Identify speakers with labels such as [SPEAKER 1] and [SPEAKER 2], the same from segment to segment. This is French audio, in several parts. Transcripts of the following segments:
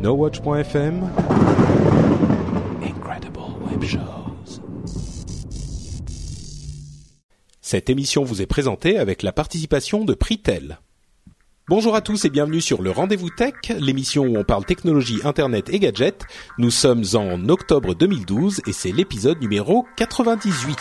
[SPEAKER 1] NoWatch.fm Incredible Web Shows. Cette émission vous est présentée avec la participation de Pritel. Bonjour à tous et bienvenue sur le Rendez-vous Tech, l'émission où on parle technologie, internet et gadgets. Nous sommes en octobre 2012 et c'est l'épisode numéro 98.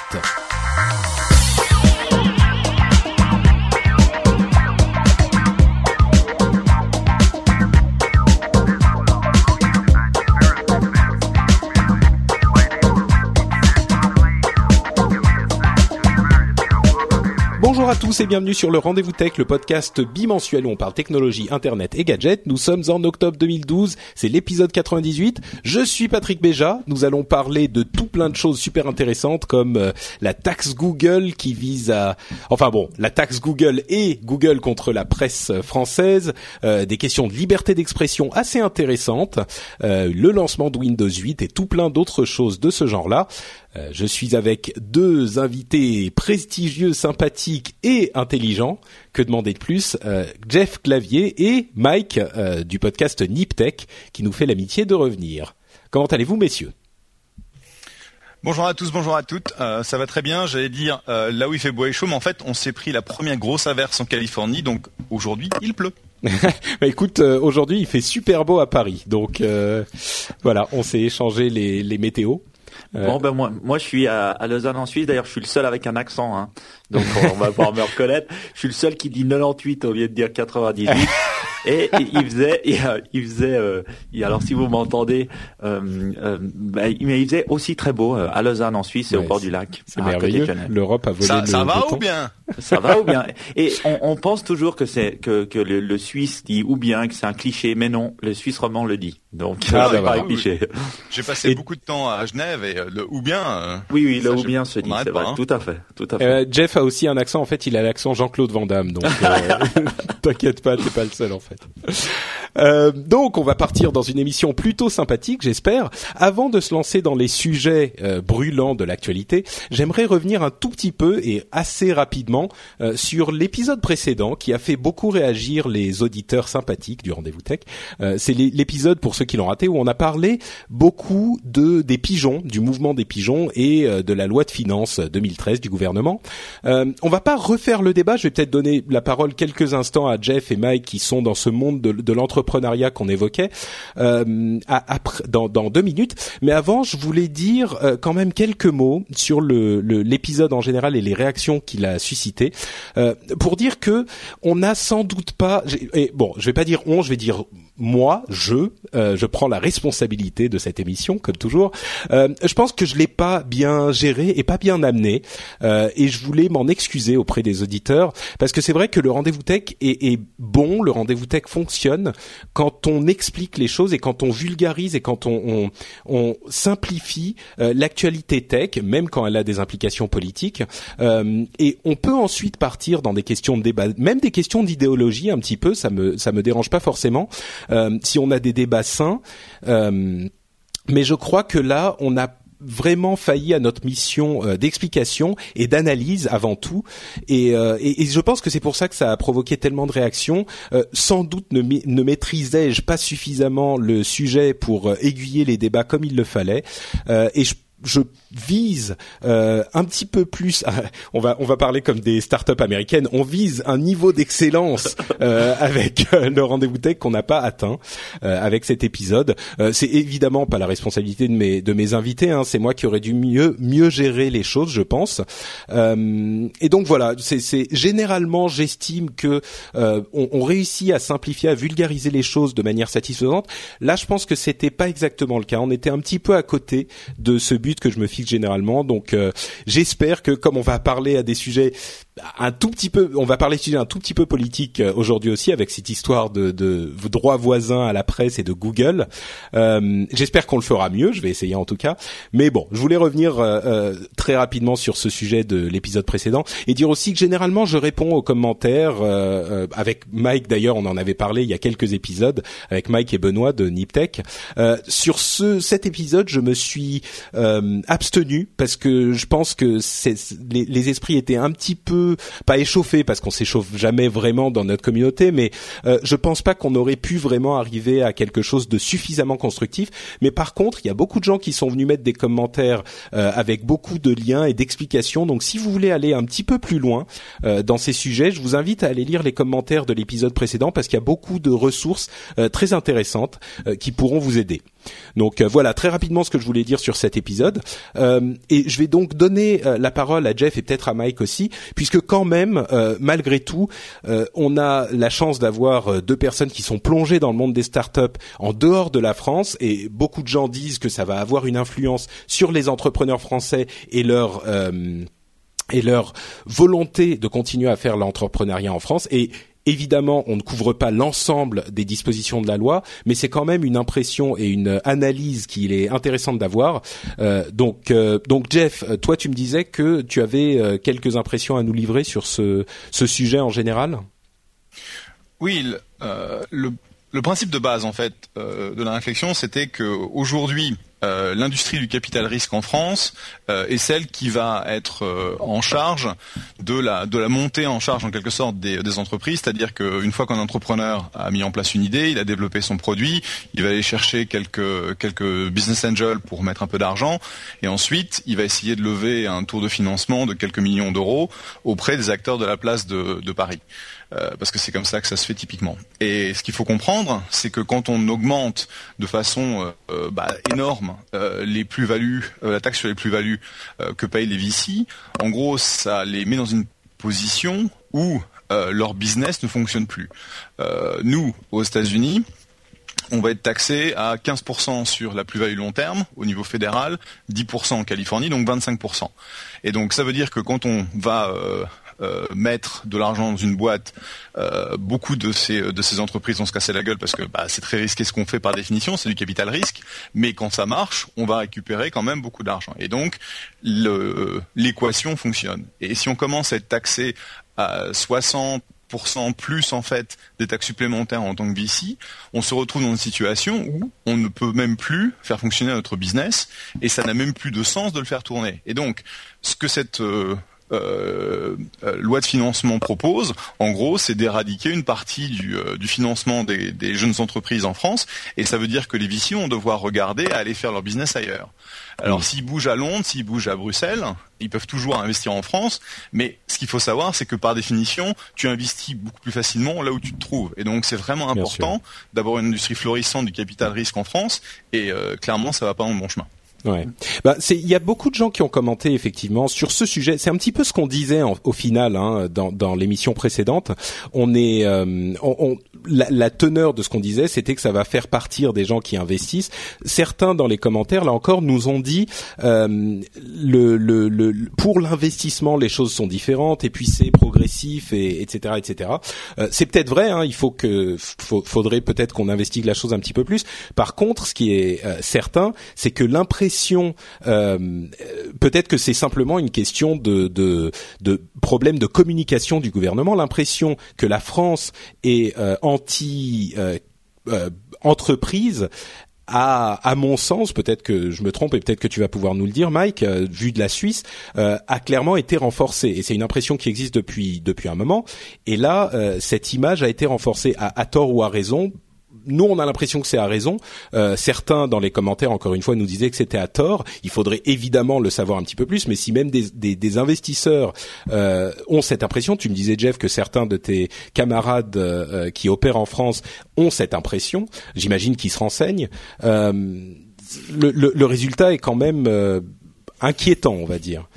[SPEAKER 1] Bonjour à tous et bienvenue sur le Rendez-vous Tech, le podcast bimensuel où on parle technologie, internet et gadgets. Nous sommes en octobre 2012, c'est l'épisode 98. Je suis Patrick Béja. Nous allons parler de tout plein de choses super intéressantes comme euh, la taxe Google qui vise à, enfin bon, la taxe Google et Google contre la presse française, euh, des questions de liberté d'expression assez intéressantes, euh, le lancement de Windows 8 et tout plein d'autres choses de ce genre-là. Euh, je suis avec deux invités prestigieux, sympathiques et intelligents. Que demander de plus? Euh, Jeff Clavier et Mike euh, du podcast Niptech qui nous fait l'amitié de revenir. Comment allez-vous, messieurs?
[SPEAKER 2] Bonjour à tous, bonjour à toutes. Euh, ça va très bien. J'allais dire euh, là où il fait beau et chaud, mais en fait, on s'est pris la première grosse averse en Californie, donc aujourd'hui, il pleut.
[SPEAKER 1] Bah écoute, euh, aujourd'hui il fait super beau à Paris, donc voilà, on s'est échangé les, les météos. Euh,
[SPEAKER 3] Bon ben moi, moi je suis à, à Lausanne en Suisse. D'ailleurs, je suis le seul avec un accent, hein. donc on va pouvoir me reconnaître. Je suis le seul qui dit 98 au lieu de dire 98. Et il faisait, il, faisait. euh, alors si vous m'entendez, euh, euh, bah, il- mais il faisait aussi très beau euh, à Lausanne en Suisse et
[SPEAKER 1] Ouais,
[SPEAKER 3] au bord du lac.
[SPEAKER 1] C'est merveilleux. L'Europe a volé
[SPEAKER 2] Ça,
[SPEAKER 1] le
[SPEAKER 2] ça va ou bien?
[SPEAKER 3] Ça va ou bien? Et on, on pense toujours que c'est que, que le, le Suisse dit ou bien que c'est un cliché, mais non, le Suisse roman le dit. Donc
[SPEAKER 1] Ah, bah
[SPEAKER 3] c'est pas
[SPEAKER 1] voilà.
[SPEAKER 3] un cliché.
[SPEAKER 2] J'ai passé
[SPEAKER 1] Et-
[SPEAKER 2] beaucoup de temps à Genève et euh, le ou bien. euh,
[SPEAKER 3] Oui, oui,
[SPEAKER 2] Ça,
[SPEAKER 3] le ou bien se dit, c'est
[SPEAKER 2] pas,
[SPEAKER 3] vrai.
[SPEAKER 2] hein.
[SPEAKER 3] Tout à fait, tout à fait.
[SPEAKER 1] Euh, Jeff a aussi un accent. En fait, il a l'accent Jean-Claude Van Damme. Donc, euh, t'inquiète pas, t'es pas le seul en fait. Euh, donc, on va partir dans une émission plutôt sympathique, j'espère. Avant de se lancer dans les sujets euh, brûlants de l'actualité, j'aimerais revenir un tout petit peu et assez rapidement sur l'épisode précédent qui a fait beaucoup réagir les auditeurs sympathiques du Rendez-vous Tech. C'est l'é- l'épisode pour ceux qui l'ont raté où on a parlé beaucoup de des pigeons, du mouvement des pigeons et de la loi de finances 2013 du gouvernement. Euh, on va pas refaire le débat. Je vais peut-être donner la parole quelques instants à Jeff et Mike qui sont dans ce monde de, l'entrepreneuriat qu'on évoquait euh, dans, deux minutes. Mais avant, je voulais dire euh, quand même quelques mots sur l'épisode en général et les réactions qu'il a suscité euh, pour dire que on n'a sans doute pas. Et bon, je vais pas dire on, je vais dire moi, je, euh, je prends la responsabilité de cette émission, comme toujours. Euh, je pense que je l'ai pas bien géré et pas bien amené, euh, et je voulais m'en excuser auprès des auditeurs, parce que c'est vrai que le rendez-vous tech est, est bon, le rendez-vous tech fonctionne quand on explique les choses et quand on vulgarise et quand on, on, on simplifie euh, l'actualité tech, même quand elle a des implications politiques. Euh, et on peut ensuite partir dans des questions de débat, même des questions d'idéologie un petit peu. Ça me ça me dérange pas forcément si on a des débats sains. Euh, mais je crois que là, on a vraiment failli à notre mission euh, d'explication et d'analyse avant tout et, euh, et, je pense que c'est pour ça que ça a provoqué tellement de réactions Euh, sans doute ne, ne maîtrisais-je pas suffisamment le sujet pour euh, aiguiller les débats comme il le fallait Euh, et je je vise euh, un petit peu plus. on va on va parler comme des startups américaines. On vise un niveau d'excellence euh, avec euh, le rendez-vous tech qu'on n'a pas atteint euh, avec cet épisode. Euh, c'est évidemment pas la responsabilité de mes de mes invités. Hein, c'est moi qui aurais dû mieux mieux gérer les choses, je pense. Euh, et donc voilà. C'est c'est généralement j'estime que euh, on, on réussit à simplifier, à vulgariser les choses de manière satisfaisante. Là, je pense que c'était pas exactement le cas. On était un petit peu à côté de ce but but que je me généralement. Donc j'espère que comme on va parler à des sujets un tout petit peu, on va parler de sujets un tout petit peu politique aujourd'hui aussi avec cette histoire de, de droits voisins à la presse et de Google. j'espère qu'on le fera mieux. Je vais essayer en tout cas. Mais bon, je voulais revenir très rapidement sur ce sujet de l'épisode précédent et dire aussi que généralement je réponds aux commentaires avec Mike d'ailleurs, on en avait parlé il y a quelques épisodes avec Mike et Benoît de Niptech. Euh, sur ce cet épisode, je me suis euh, parce que je pense que les, les, esprits étaient un petit peu pas échauffés parce qu'on s'échauffe jamais vraiment dans notre communauté, mais euh, je pense pas qu'on aurait pu vraiment arriver à quelque chose de suffisamment constructif. Mais par contre, il y a beaucoup de gens qui sont venus mettre des commentaires euh, avec beaucoup de liens et d'explications. Donc, si vous voulez aller un petit peu plus loin euh, dans ces sujets, je vous invite à aller lire les commentaires de l'épisode précédent parce qu'il y a beaucoup de ressources euh, très intéressantes euh, qui pourront vous aider. Donc euh, voilà très rapidement ce que je voulais dire sur cet épisode et je vais donc donner la parole à Jeff et peut-être à Mike aussi puisque quand même malgré tout on a la chance d'avoir deux personnes qui sont plongées dans le monde des startups en dehors de la France et beaucoup de gens disent que ça va avoir une influence sur les entrepreneurs français et leur et leur volonté de continuer à faire l'entrepreneuriat en France. Et Évidemment, on ne couvre pas l'ensemble des dispositions de la loi, mais c'est quand même une impression et une analyse qu'il est intéressante d'avoir. Euh, donc, euh, donc Jeff, toi, tu me disais que tu avais euh, quelques impressions à nous livrer sur ce, ce sujet en général?
[SPEAKER 2] Oui, le, le principe de base en fait de la réflexion, c'était que aujourd'hui, euh, l'industrie du capital risque en France euh, est celle qui va être euh, en charge de la montée en charge en quelque sorte des, entreprises, c'est-à-dire qu'une fois qu'un entrepreneur a mis en place une idée, il a développé son produit, il va aller chercher quelques business angels pour mettre un peu d'argent, et ensuite il va essayer de lever un tour de financement de quelques millions d'euros auprès des acteurs de la place de Paris. Euh, parce que c'est comme ça que ça se fait typiquement. Et ce qu'il faut comprendre, c'est que quand on augmente de façon euh, euh, bah, énorme les plus-values, la taxe sur les plus-values que payent les VC, en gros, ça les met dans une position où leur business ne fonctionne plus. nous, aux États-Unis, on va être taxé à 15% sur la plus-value long terme au niveau fédéral, 10% en Californie, donc 25%. Et donc ça veut dire que quand on va euh, mettre de l'argent dans une boîte, euh, beaucoup de ces de ces entreprises vont se casser la gueule parce que bah, c'est très risqué ce qu'on fait par définition, c'est du capital risque. Mais quand ça marche, on va récupérer quand même beaucoup d'argent. Et donc l'équation fonctionne. Et si on commence à être taxé à 60% plus en fait des taxes supplémentaires en tant que VC, on se retrouve dans une situation où on ne peut même plus faire fonctionner notre business et ça n'a même plus de sens de le faire tourner. Et donc, ce que cette euh, euh, euh, loi de financement propose, en gros, c'est d'éradiquer une partie du, euh, du financement des, des, jeunes entreprises en France, et ça veut dire que les VC vont devoir regarder à aller faire leur business ailleurs. Alors, s'ils bougent à Londres, s'ils bougent à Bruxelles, ils peuvent toujours investir en France, mais ce qu'il faut savoir, c'est que par définition, tu investis beaucoup plus facilement là où tu te trouves. Et donc, c'est vraiment important d'avoir une industrie florissante du capital risque en France, et clairement, ça va pas dans le bon chemin.
[SPEAKER 1] Ouais. Bah, c'est il y a beaucoup de gens qui ont commenté effectivement sur ce sujet. C'est un petit peu ce qu'on disait au final hein, dans, dans l'émission précédente. On est, euh, on, la, la, teneur de ce qu'on disait, c'était que ça va faire partir des gens qui investissent. Certains dans les commentaires, là encore, nous ont dit euh, le, le, le, pour l'investissement, les choses sont différentes et puis c'est progressif et etc etc. Euh, c'est peut-être vrai. Hein, il faut que faudrait peut-être qu'on investigue la chose un petit peu plus. Par contre, ce qui est euh, certain, c'est que l'impression, euh, peut-être que c'est simplement une question de, de, de problème de communication du gouvernement. L'impression que la France est euh, euh, entreprise a, à mon sens, peut-être que je me trompe et peut-être que tu vas pouvoir nous le dire, Mike, euh, vu de la Suisse, a clairement été renforcée. Et c'est une impression qui existe depuis un moment. Et là, cette image a été renforcée à tort ou à raison nous, on a l'impression que c'est à raison. Euh, certains, dans les commentaires, encore une fois, nous disaient que c'était à tort. Il faudrait évidemment le savoir un petit peu plus. Mais si même des, investisseurs euh, ont cette impression, tu me disais Jeff que certains de tes camarades euh, qui opèrent en France ont cette impression. J'imagine qu'ils se renseignent. Euh, le, le, le, résultat est quand même euh, inquiétant, on va dire.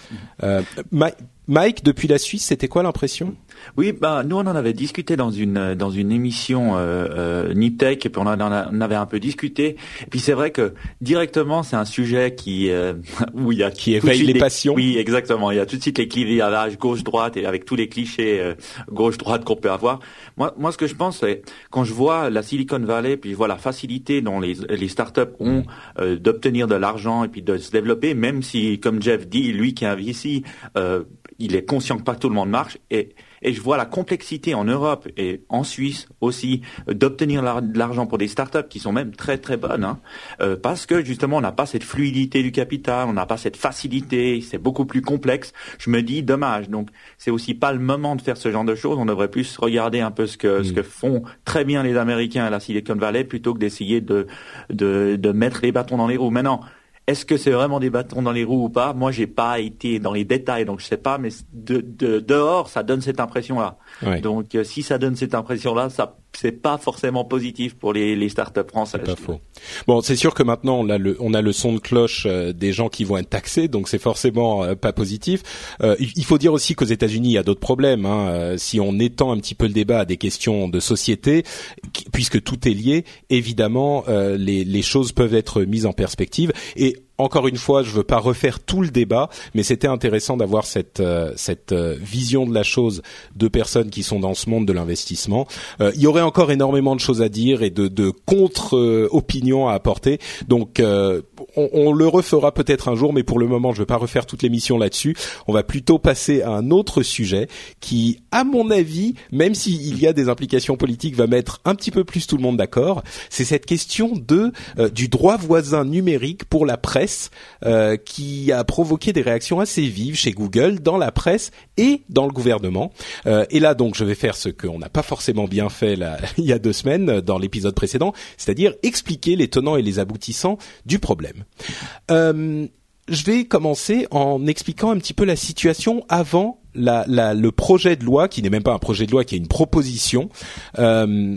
[SPEAKER 1] Mike, depuis la Suisse, c'était quoi l'impression?
[SPEAKER 3] Oui, bah nous on en avait discuté dans une dans une émission euh, euh, Niptech et puis on en, avait un peu discuté. Et puis c'est vrai que directement c'est un sujet qui euh,
[SPEAKER 1] où il y a qui éveille les, passions.
[SPEAKER 3] Oui, exactement. Il y a tout de suite les clivages gauche droite et avec tous les clichés euh, gauche droite qu'on peut avoir. Moi moi ce que je pense c'est quand je vois la Silicon Valley puis je vois la facilité dont les les startups ont euh, d'obtenir de l'argent et puis de se développer, même si comme Jeff dit lui qui est ici, il est conscient que pas tout le monde marche et et je vois la complexité en Europe et en Suisse aussi d'obtenir de l'argent pour des startups qui sont même très très bonnes, hein, euh, parce que justement on n'a pas cette fluidité du capital, on n'a pas cette facilité, c'est beaucoup plus complexe. Je me dis dommage. Donc c'est aussi pas le moment de faire ce genre de choses. On devrait plus regarder un peu ce que ce mm. que font très bien les Américains à la Silicon Valley plutôt que d'essayer de, de de mettre les bâtons dans les roues. Maintenant est-ce que c'est vraiment des bâtons dans les roues ou pas? Moi, j'ai pas été dans les détails, donc je sais pas. Mais de, dehors, ça donne cette impression-là. Donc, euh, si ça donne cette impression-là, ça c'est pas forcément positif pour les, startups françaises.
[SPEAKER 1] C'est pas faux. Bon, c'est sûr que maintenant on a le on a le son de cloche euh, des gens qui vont être taxés, donc c'est forcément euh, pas positif. Euh, il faut dire aussi qu'aux États-Unis il y a d'autres problèmes. Hein. Si on étend un petit peu le débat à des questions de société, puisque tout est lié, évidemment les les choses peuvent être mises en perspective et encore une fois, je veux pas refaire tout le débat, mais c'était intéressant d'avoir cette cette vision de la chose de personnes qui sont dans ce monde de l'investissement. il y aurait encore énormément de choses à dire et de, de contre-opinions à apporter. Donc, euh, on, on, le refera peut-être un jour, mais pour le moment, je vais pas refaire toute l'émission là-dessus. On va plutôt passer à un autre sujet qui, à mon avis, même s'il y a des implications politiques, va mettre un petit peu plus tout le monde d'accord. C'est cette question de euh, du droit voisin numérique pour la presse euh, qui a provoqué des réactions assez vives chez Google dans la presse et dans le gouvernement. et là, donc, je vais faire ce qu'on n'a pas forcément bien fait là, il y a deux semaines dans l'épisode précédent, c'est-à-dire expliquer les tenants et les aboutissants du problème. Euh, je vais commencer en expliquant un petit peu la situation avant la, la, le projet de loi, qui n'est même pas un projet de loi, qui est une proposition. Euh,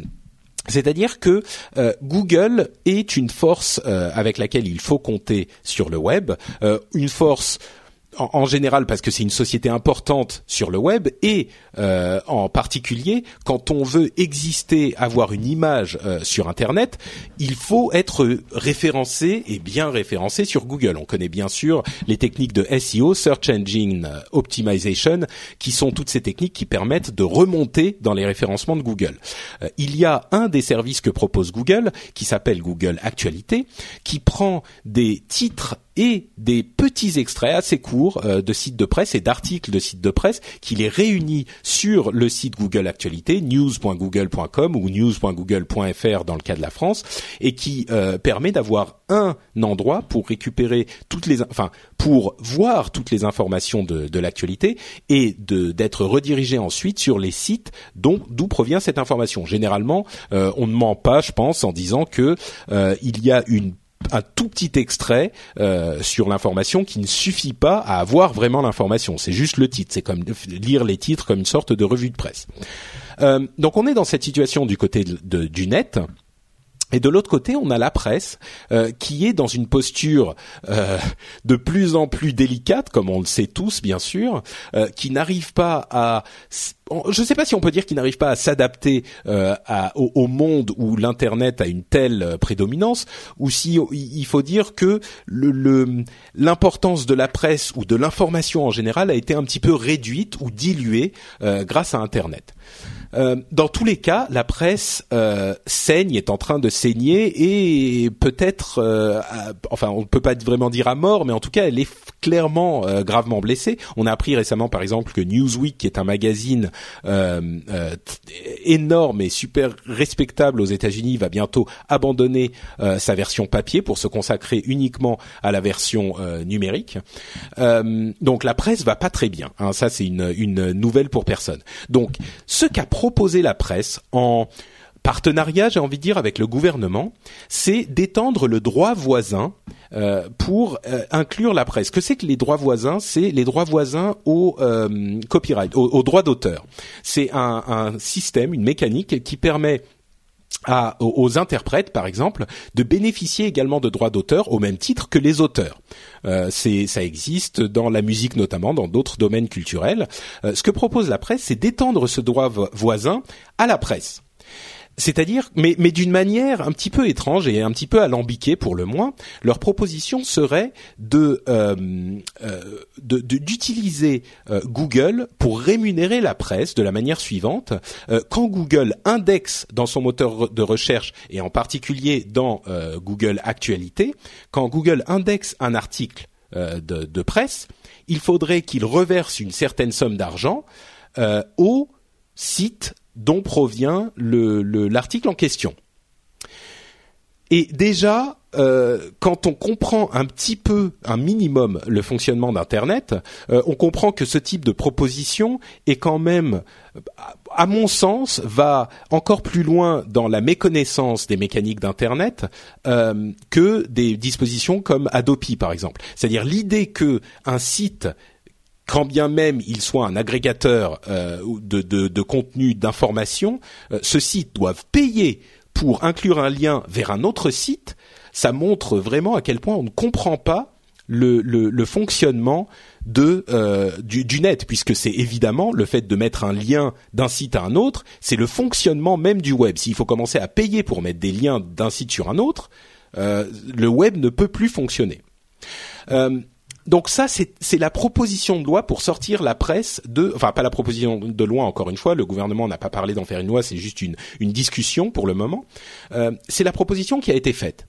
[SPEAKER 1] c'est-à-dire que euh, Google est une force euh, avec laquelle il faut compter sur le web, euh, une force en, général parce que c'est une société importante sur le web et euh, en particulier quand on veut exister, avoir une image euh, sur Internet, il faut être référencé et bien référencé sur Google. On connaît bien sûr les techniques de SEO, Search Engine Optimization, qui sont toutes ces techniques qui permettent de remonter dans les référencements de Google. Euh, il y a un des services que propose Google qui s'appelle Google Actualité, qui prend des titres et des petits extraits assez courts euh, de sites de presse et d'articles de sites de presse qui les réunit sur le site Google Actualité, news.google.com ou news.google.fr dans le cas de la France, et qui euh, permet d'avoir un endroit pour récupérer toutes les, enfin, pour voir toutes les informations de, de l'actualité et de d'être redirigé ensuite sur les sites dont d'où provient cette information. Généralement, euh, on ne ment pas, je pense, en disant que il y a une un tout petit extrait euh, sur l'information qui ne suffit pas à avoir vraiment l'information. C'est juste le titre. C'est comme lire les titres comme une sorte de revue de presse. Euh, donc on est dans cette situation du côté de, du net. Et de l'autre côté, on a la presse euh, qui est dans une posture euh, de plus en plus délicate, comme on le sait tous bien sûr, euh, qui n'arrive pas à je ne sais pas si on peut dire qu'il n'arrive pas à s'adapter euh, au, monde où l'internet a une telle euh, prédominance, ou si il faut dire que l'importance de la presse ou de l'information en général a été un petit peu réduite ou diluée euh, grâce à internet. Euh, dans tous les cas, la presse euh, saigne, est en train de saigner et peut-être, euh, enfin, on ne peut pas vraiment dire à mort, mais en tout cas, elle est clairement gravement blessée. On a appris récemment, par exemple, que Newsweek, qui est un magazine énorme et super respectable aux États-Unis, va bientôt abandonner sa version papier pour se consacrer uniquement à la version numérique. donc, la presse va pas très bien. Hein, ça, c'est une, nouvelle pour personne. Donc, ce qu'a proposer la presse en partenariat, j'ai envie de dire, avec le gouvernement, c'est d'étendre le droit voisin euh, pour euh, inclure la presse. Que c'est que les droits voisins? C'est les droits voisins au euh, copyright, au, droit d'auteur. C'est un, un, système, une mécanique qui permet à, aux interprètes, par exemple, de bénéficier également de droits d'auteur au même titre que les auteurs. Euh, ça existe dans la musique notamment, dans d'autres domaines culturels. Euh, ce que propose la presse, c'est d'étendre ce droit voisin à la presse. C'est-à-dire, mais, mais d'une manière un petit peu étrange et un petit peu alambiquée pour le moins, leur proposition serait de euh, euh d'utiliser euh, Google pour rémunérer la presse de la manière suivante. Euh, quand Google indexe dans son moteur de recherche et en particulier dans Google Actualité, quand Google indexe un article de, presse, il faudrait qu'il reverse une certaine somme d'argent au site dont provient l'article en question. Et déjà, euh, quand on comprend un petit peu, un minimum, le fonctionnement d'Internet, euh, on comprend que ce type de proposition est quand même, à mon sens, va encore plus loin dans la méconnaissance des mécaniques d'Internet euh, que des dispositions comme Adopi, par exemple. C'est-à-dire l'idée que un site quand bien même il soit un agrégateur euh, de, de, contenu d'information, euh, ce site doivent payer pour inclure un lien vers un autre site. Ça montre vraiment à quel point on ne comprend pas le, fonctionnement euh, du, net, puisque c'est évidemment le fait de mettre un lien d'un site à un autre, c'est le fonctionnement même du web. S'il faut commencer à payer pour mettre des liens d'un site sur un autre, le web ne peut plus fonctionner. Donc ça, c'est la proposition de loi pour sortir la presse de, enfin pas la proposition de loi encore une fois, le gouvernement n'a pas parlé d'en faire une loi, c'est juste une, une discussion pour le moment. Euh, c'est la proposition qui a été faite.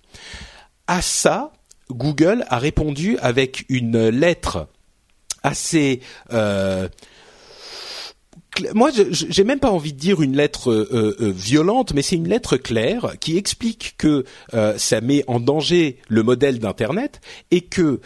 [SPEAKER 1] À ça, Google a répondu avec une lettre assez euh, moi, j'ai même pas envie de dire une lettre euh, euh, euh, violente, mais c'est une lettre claire qui explique que ça met en danger le modèle d'Internet et que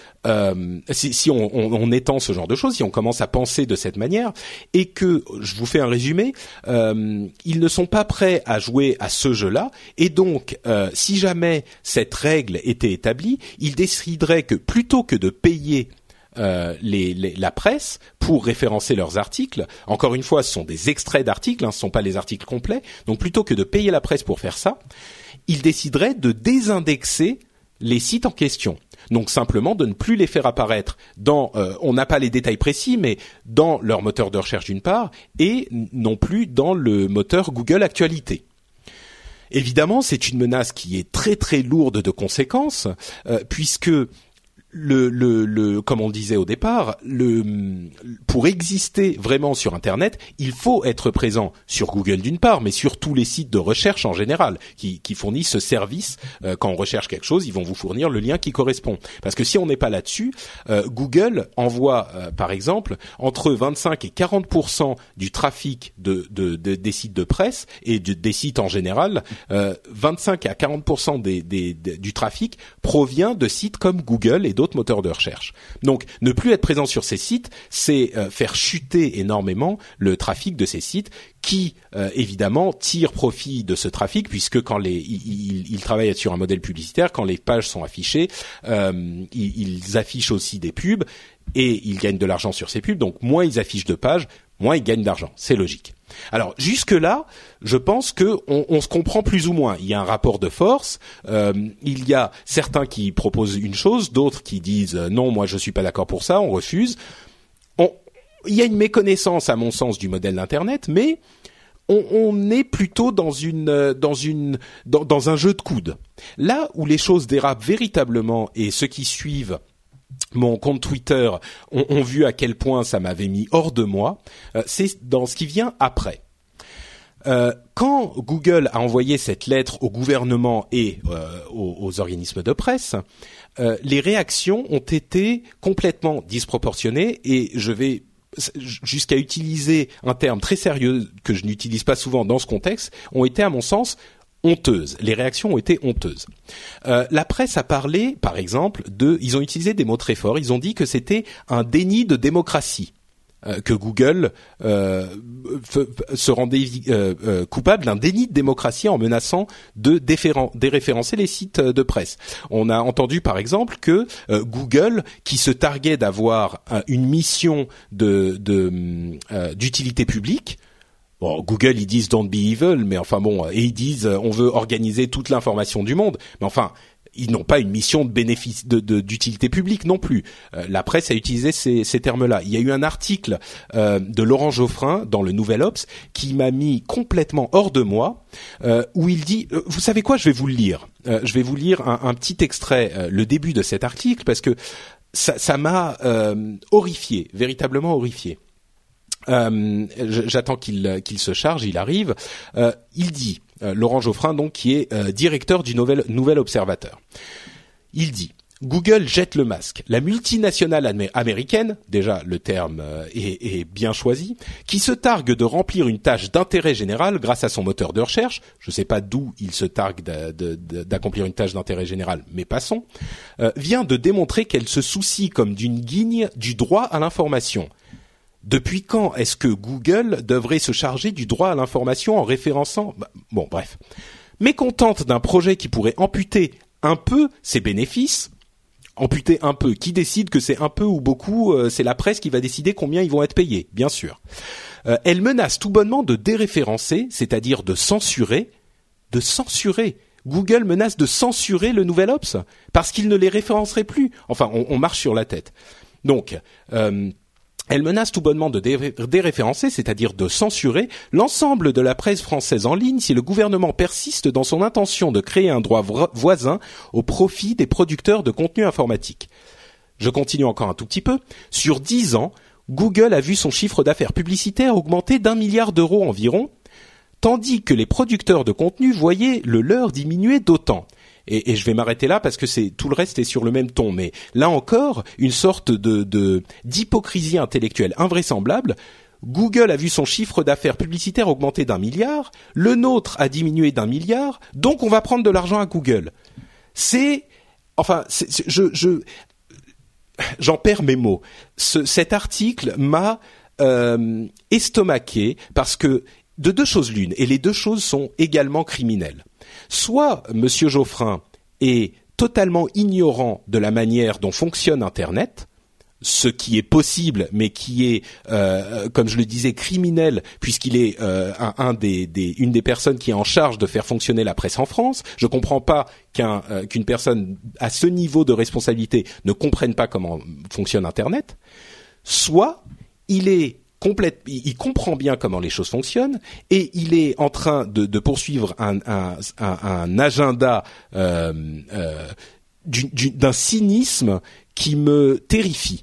[SPEAKER 1] si, on, on, étend ce genre de choses, si on commence à penser de cette manière, et que, je vous fais un résumé, ils ne sont pas prêts à jouer à ce jeu-là, et donc, si jamais cette règle était établie, ils décideraient que plutôt que de payer euh, la presse pour référencer leurs articles. Encore une fois, ce sont des extraits d'articles, hein, ce ne sont pas les articles complets. Donc plutôt que de payer la presse pour faire ça, ils décideraient de désindexer les sites en question. Donc simplement de ne plus les faire apparaître dans, euh, on n'a pas les détails précis, mais dans leur moteur de recherche d'une part, et non plus dans le moteur Google Actualité. Évidemment, c'est une menace qui est très très lourde de conséquences, euh, puisque le, le, le, comme on disait au départ, le, pour exister vraiment sur Internet, il faut être présent sur Google d'une part, mais sur tous les sites de recherche en général qui, qui fournissent ce service. Euh, quand on recherche quelque chose, ils vont vous fournir le lien qui correspond. Parce que si on n'est pas là-dessus, euh, Google envoie, euh, par exemple, entre 25 et 40 du trafic de, de, des sites de presse et des sites en général. 25 à 40 des, des, du trafic provient de sites comme Google et d'autres moteurs de recherche. Donc, ne plus être présent sur ces sites, c'est euh, faire chuter énormément le trafic de ces sites qui, euh, évidemment, tirent profit de ce trafic puisque quand les ils, travaillent sur un modèle publicitaire, quand les pages sont affichées, euh, ils, affichent aussi des pubs et ils gagnent de l'argent sur ces pubs. Donc, moins ils affichent de pages, moins ils gagnent d'argent. C'est logique. Alors jusque là, je pense que on, se comprend plus ou moins. Il y a un rapport de force. Euh, il y a certains qui proposent une chose, d'autres qui disent euh, non, moi je suis pas d'accord pour ça, on refuse. il y a une méconnaissance, à mon sens, du modèle d'internet, mais on, est plutôt dans une euh, dans un jeu de coude. Là où les choses dérapent véritablement et ceux qui suivent mon compte Twitter ont, vu à quel point ça m'avait mis hors de moi, c'est dans ce qui vient après. Euh, quand Google a envoyé cette lettre au gouvernement et euh, aux, organismes de presse, les réactions ont été complètement disproportionnées et je vais jusqu'à utiliser un terme très sérieux que je n'utilise pas souvent dans ce contexte, ont été à mon sens honteuses. Les réactions ont été honteuses. Euh, la presse a parlé, par exemple, de. Ils ont utilisé des mots très forts. Ils ont dit que c'était un déni de démocratie. Euh, que Google euh, se rendait coupable d'un déni de démocratie en menaçant de déréférencer les sites de presse. On a entendu par exemple que Google, qui se targuait d'avoir une mission d'utilité publique, Google, ils disent don't be evil, mais enfin bon, ils disent on veut organiser toute l'information du monde. Mais enfin, ils n'ont pas une mission de bénéfice de d'utilité publique non plus. Euh, la presse a utilisé ces, ces termes-là. Il y a eu un article euh, de Laurent Geoffrin dans le Nouvel Obs qui m'a mis complètement hors de moi, euh, où il dit, vous savez quoi, je vais vous le lire. je vais vous lire un, un petit extrait, le début de cet article, parce que ça m'a horrifié, véritablement horrifié. J'attends qu'il qu'il se charge, il arrive. il dit euh, Laurent Geoffrin, donc, qui est euh, directeur du Nouvel, Nouvel Observateur. Il dit Google jette le masque. La multinationale américaine, déjà le terme euh, est, bien choisi, qui se targue de remplir une tâche d'intérêt général grâce à son moteur de recherche, je ne sais pas d'où il se targue d'accomplir une tâche d'intérêt général, mais passons, vient de démontrer qu'elle se soucie comme d'une guigne du droit à l'information depuis quand est-ce que Google devrait se charger du droit à l'information en référençant bah, Bon, bref. Mécontente d'un projet qui pourrait amputer un peu ses bénéfices, amputer un peu, qui décide que c'est un peu ou beaucoup euh, C'est la presse qui va décider combien ils vont être payés, bien sûr. Euh, elle menace tout bonnement de déréférencer, c'est-à-dire de censurer, de censurer. Google menace de censurer le nouvel Ops parce qu'il ne les référencerait plus. Enfin, on, marche sur la tête. Donc, euh, elle menace tout bonnement de déréférencer, c'est-à-dire de censurer, l'ensemble de la presse française en ligne si le gouvernement persiste dans son intention de créer un droit voisin au profit des producteurs de contenu informatique. Je continue encore un tout petit peu. Sur dix ans, Google a vu son chiffre d'affaires publicitaire augmenter d'un milliard d'euros environ, tandis que les producteurs de contenu voyaient le leur diminuer d'autant et, je vais m'arrêter là parce que c'est tout le reste est sur le même ton. Mais là encore, une sorte de d'hypocrisie intellectuelle invraisemblable. Google a vu son chiffre d'affaires publicitaire augmenter d'un milliard, le nôtre a diminué d'un milliard, donc on va prendre de l'argent à Google. C'est, enfin, je, je, j'en perds mes mots. Ce, cet article m'a euh, estomaqué parce que de deux choses l'une, et les deux choses sont également criminelles. Soit Monsieur Geoffrin est totalement ignorant de la manière dont fonctionne Internet, ce qui est possible, mais qui est, euh, comme je le disais, criminel, puisqu'il est euh, une des personnes qui est en charge de faire fonctionner la presse en France. Je ne comprends pas euh, qu'une personne à ce niveau de responsabilité ne comprenne pas comment fonctionne Internet. Soit il est il comprend bien comment les choses fonctionnent et il est en train de, poursuivre un, agenda euh, euh, d'un cynisme qui me terrifie.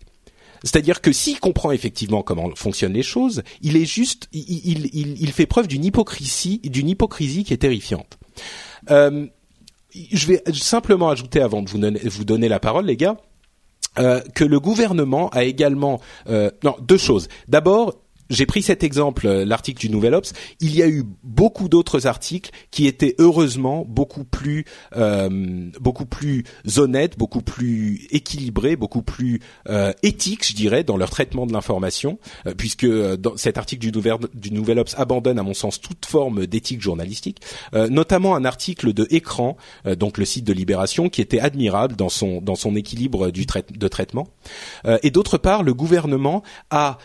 [SPEAKER 1] C'est-à-dire que s'il comprend effectivement comment fonctionnent les choses, il est juste, il, fait preuve d'une hypocrisie, d'une hypocrisie qui est terrifiante. Euh, je vais simplement ajouter avant de vous vous donner la parole, les gars, euh, que le gouvernement a également euh, non deux choses. D'abord, j'ai pris cet exemple, euh, l'article du Nouvel Obs. Il y a eu beaucoup d'autres articles qui étaient heureusement beaucoup plus, euh, beaucoup plus honnêtes, beaucoup plus équilibrés, beaucoup plus euh, éthiques, je dirais, dans leur traitement de l'information, euh, puisque dans cet article du Nouvel, du Obs abandonne, à mon sens, toute forme d'éthique journalistique, notamment un article de Écran, donc le site de Libération, qui était admirable dans son dans son équilibre du de traitement. et d'autre part, le gouvernement a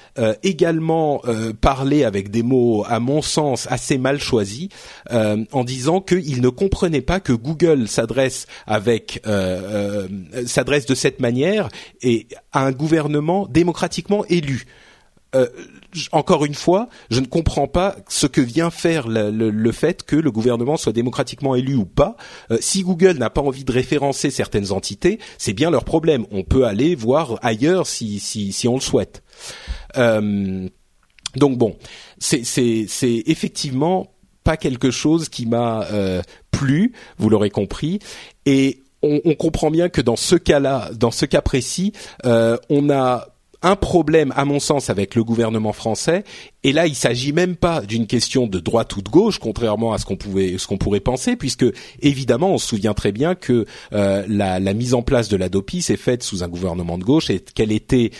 [SPEAKER 1] également euh, parler avec des mots, à mon sens, assez mal choisis, euh, en disant qu'il ne comprenait pas que Google s'adresse avec euh, s'adresse de cette manière et à un gouvernement démocratiquement élu. encore une fois, je ne comprends pas ce que vient faire le, fait que le gouvernement soit démocratiquement élu ou pas. si Google n'a pas envie de référencer certaines entités, c'est bien leur problème. On peut aller voir ailleurs si, si, on le souhaite. Euh, donc bon, c'est effectivement pas quelque chose qui m'a euh, plu, vous l'aurez compris, et on, comprend bien que dans ce cas-là, dans ce cas précis, euh, on a un problème, à mon sens, avec le gouvernement français. Et là, il s'agit même pas d'une question de droite ou de gauche, contrairement à ce qu'on pouvait, ce qu'on pourrait penser, puisque évidemment, on se souvient très bien que euh, la, la, mise en place de l'ADOPI s'est faite sous un gouvernement de gauche et qu'elle était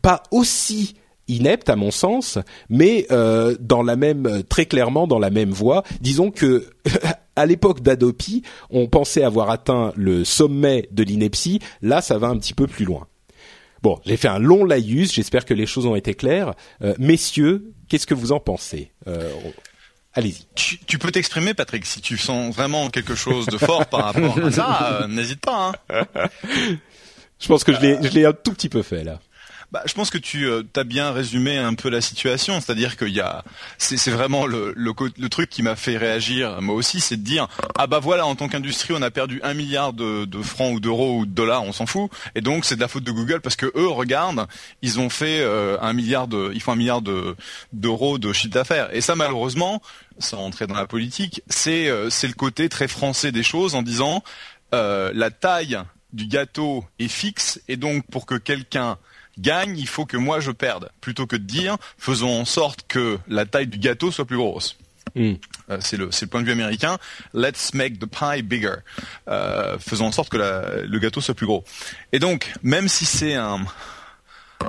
[SPEAKER 1] pas aussi inepte à mon sens, mais euh, dans la même très clairement dans la même voie. Disons que à l'époque d'Adopi, on pensait avoir atteint le sommet de l'ineptie. Là, ça va un petit peu plus loin. Bon, j'ai fait un long laïus. J'espère que les choses ont été claires. messieurs, qu'est-ce que vous en pensez? Allez-y.
[SPEAKER 2] Tu, peux t'exprimer, Patrick, si tu sens vraiment quelque chose de fort par rapport à ça. N'hésite pas. Hein.
[SPEAKER 1] Je pense que je l'ai, je l'ai un tout petit peu fait là.
[SPEAKER 2] Bah, je pense que tu euh, as bien résumé un peu la situation, c'est-à-dire qu'il y a, c'est vraiment le, le, le, truc qui m'a fait réagir moi aussi, c'est de dire ah bah voilà en tant qu'industrie on a perdu un milliard de, de francs ou d'euros ou de dollars, on s'en fout, et donc c'est de la faute de Google parce que eux regardent, ils ont fait euh, un milliard de, ils font un milliard de d'euros de chiffre d'affaires, et ça malheureusement, sans rentrer dans la politique, c'est euh, c'est le côté très français des choses en disant la taille du gâteau est fixe et donc pour que quelqu'un gagne, il faut que moi je perde, plutôt que de dire faisons en sorte que la taille du gâteau soit plus grosse. Hmm. Euh, c'est le, point de vue américain. Let's make the pie bigger. Euh, faisons en sorte que le gâteau soit plus gros. Et donc, même si c'est un,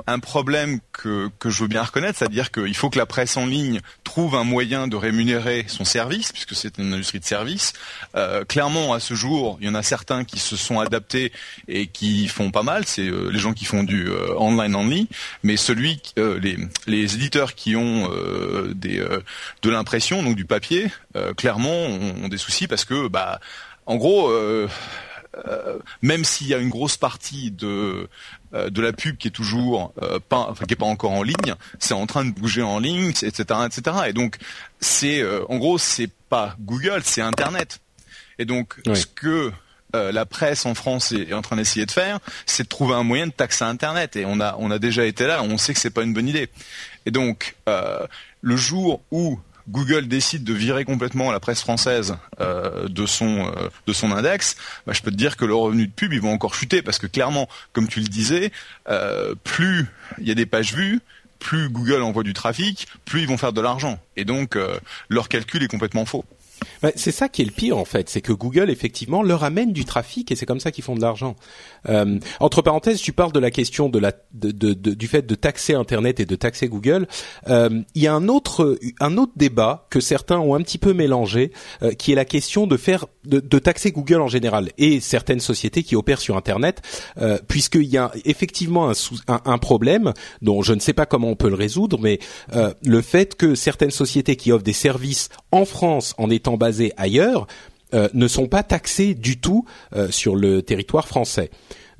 [SPEAKER 2] un problème que, que je veux bien reconnaître, c'est-à-dire qu'il faut que la presse en ligne trouve un moyen de rémunérer son service, puisque c'est une industrie de service. Euh, clairement, à ce jour, il y en a certains qui se sont adaptés et qui font pas mal. C'est euh, les gens qui font du euh, online only, mais celui, les, les éditeurs qui ont des, de l'impression, donc du papier, clairement ont, ont, des soucis parce que, bah, en gros. même s'il y a une grosse partie de euh, de la pub qui est toujours euh, pas, enfin, qui est pas encore en ligne, c'est en train de bouger en ligne, etc., etc. Et donc c'est, euh, en gros, c'est pas Google, c'est Internet. Et donc ce que la presse en France est, en train d'essayer de faire, c'est de trouver un moyen de taxer Internet. Et on a, on a déjà été là, on sait que c'est pas une bonne idée. Et donc, le jour où Google décide de virer complètement la presse française euh, de son euh, de son index, bah, je peux te dire que le revenu de pub ils vont encore chuter parce que clairement, comme tu le disais, euh, plus il y a des pages vues, plus Google envoie du trafic, plus ils vont faire de l'argent. Et donc leur calcul est complètement faux.
[SPEAKER 1] Bah, c'est ça qui est le pire en fait, c'est que Google effectivement leur amène du trafic et c'est comme ça qu'ils font de l'argent. Euh, entre parenthèses, tu parles de la question de la de, de, du fait de taxer Internet et de taxer Google. Euh, il y a un autre un autre débat que certains ont un petit peu mélangé, euh, qui est la question de faire de, taxer Google en général et certaines sociétés qui opèrent sur Internet, euh, puisqu'il y a effectivement un, un, un, problème dont je ne sais pas comment on peut le résoudre, mais euh, le fait que certaines sociétés qui offrent des services en France en étant basées ailleurs euh, ne sont pas taxés du tout euh, sur le territoire français.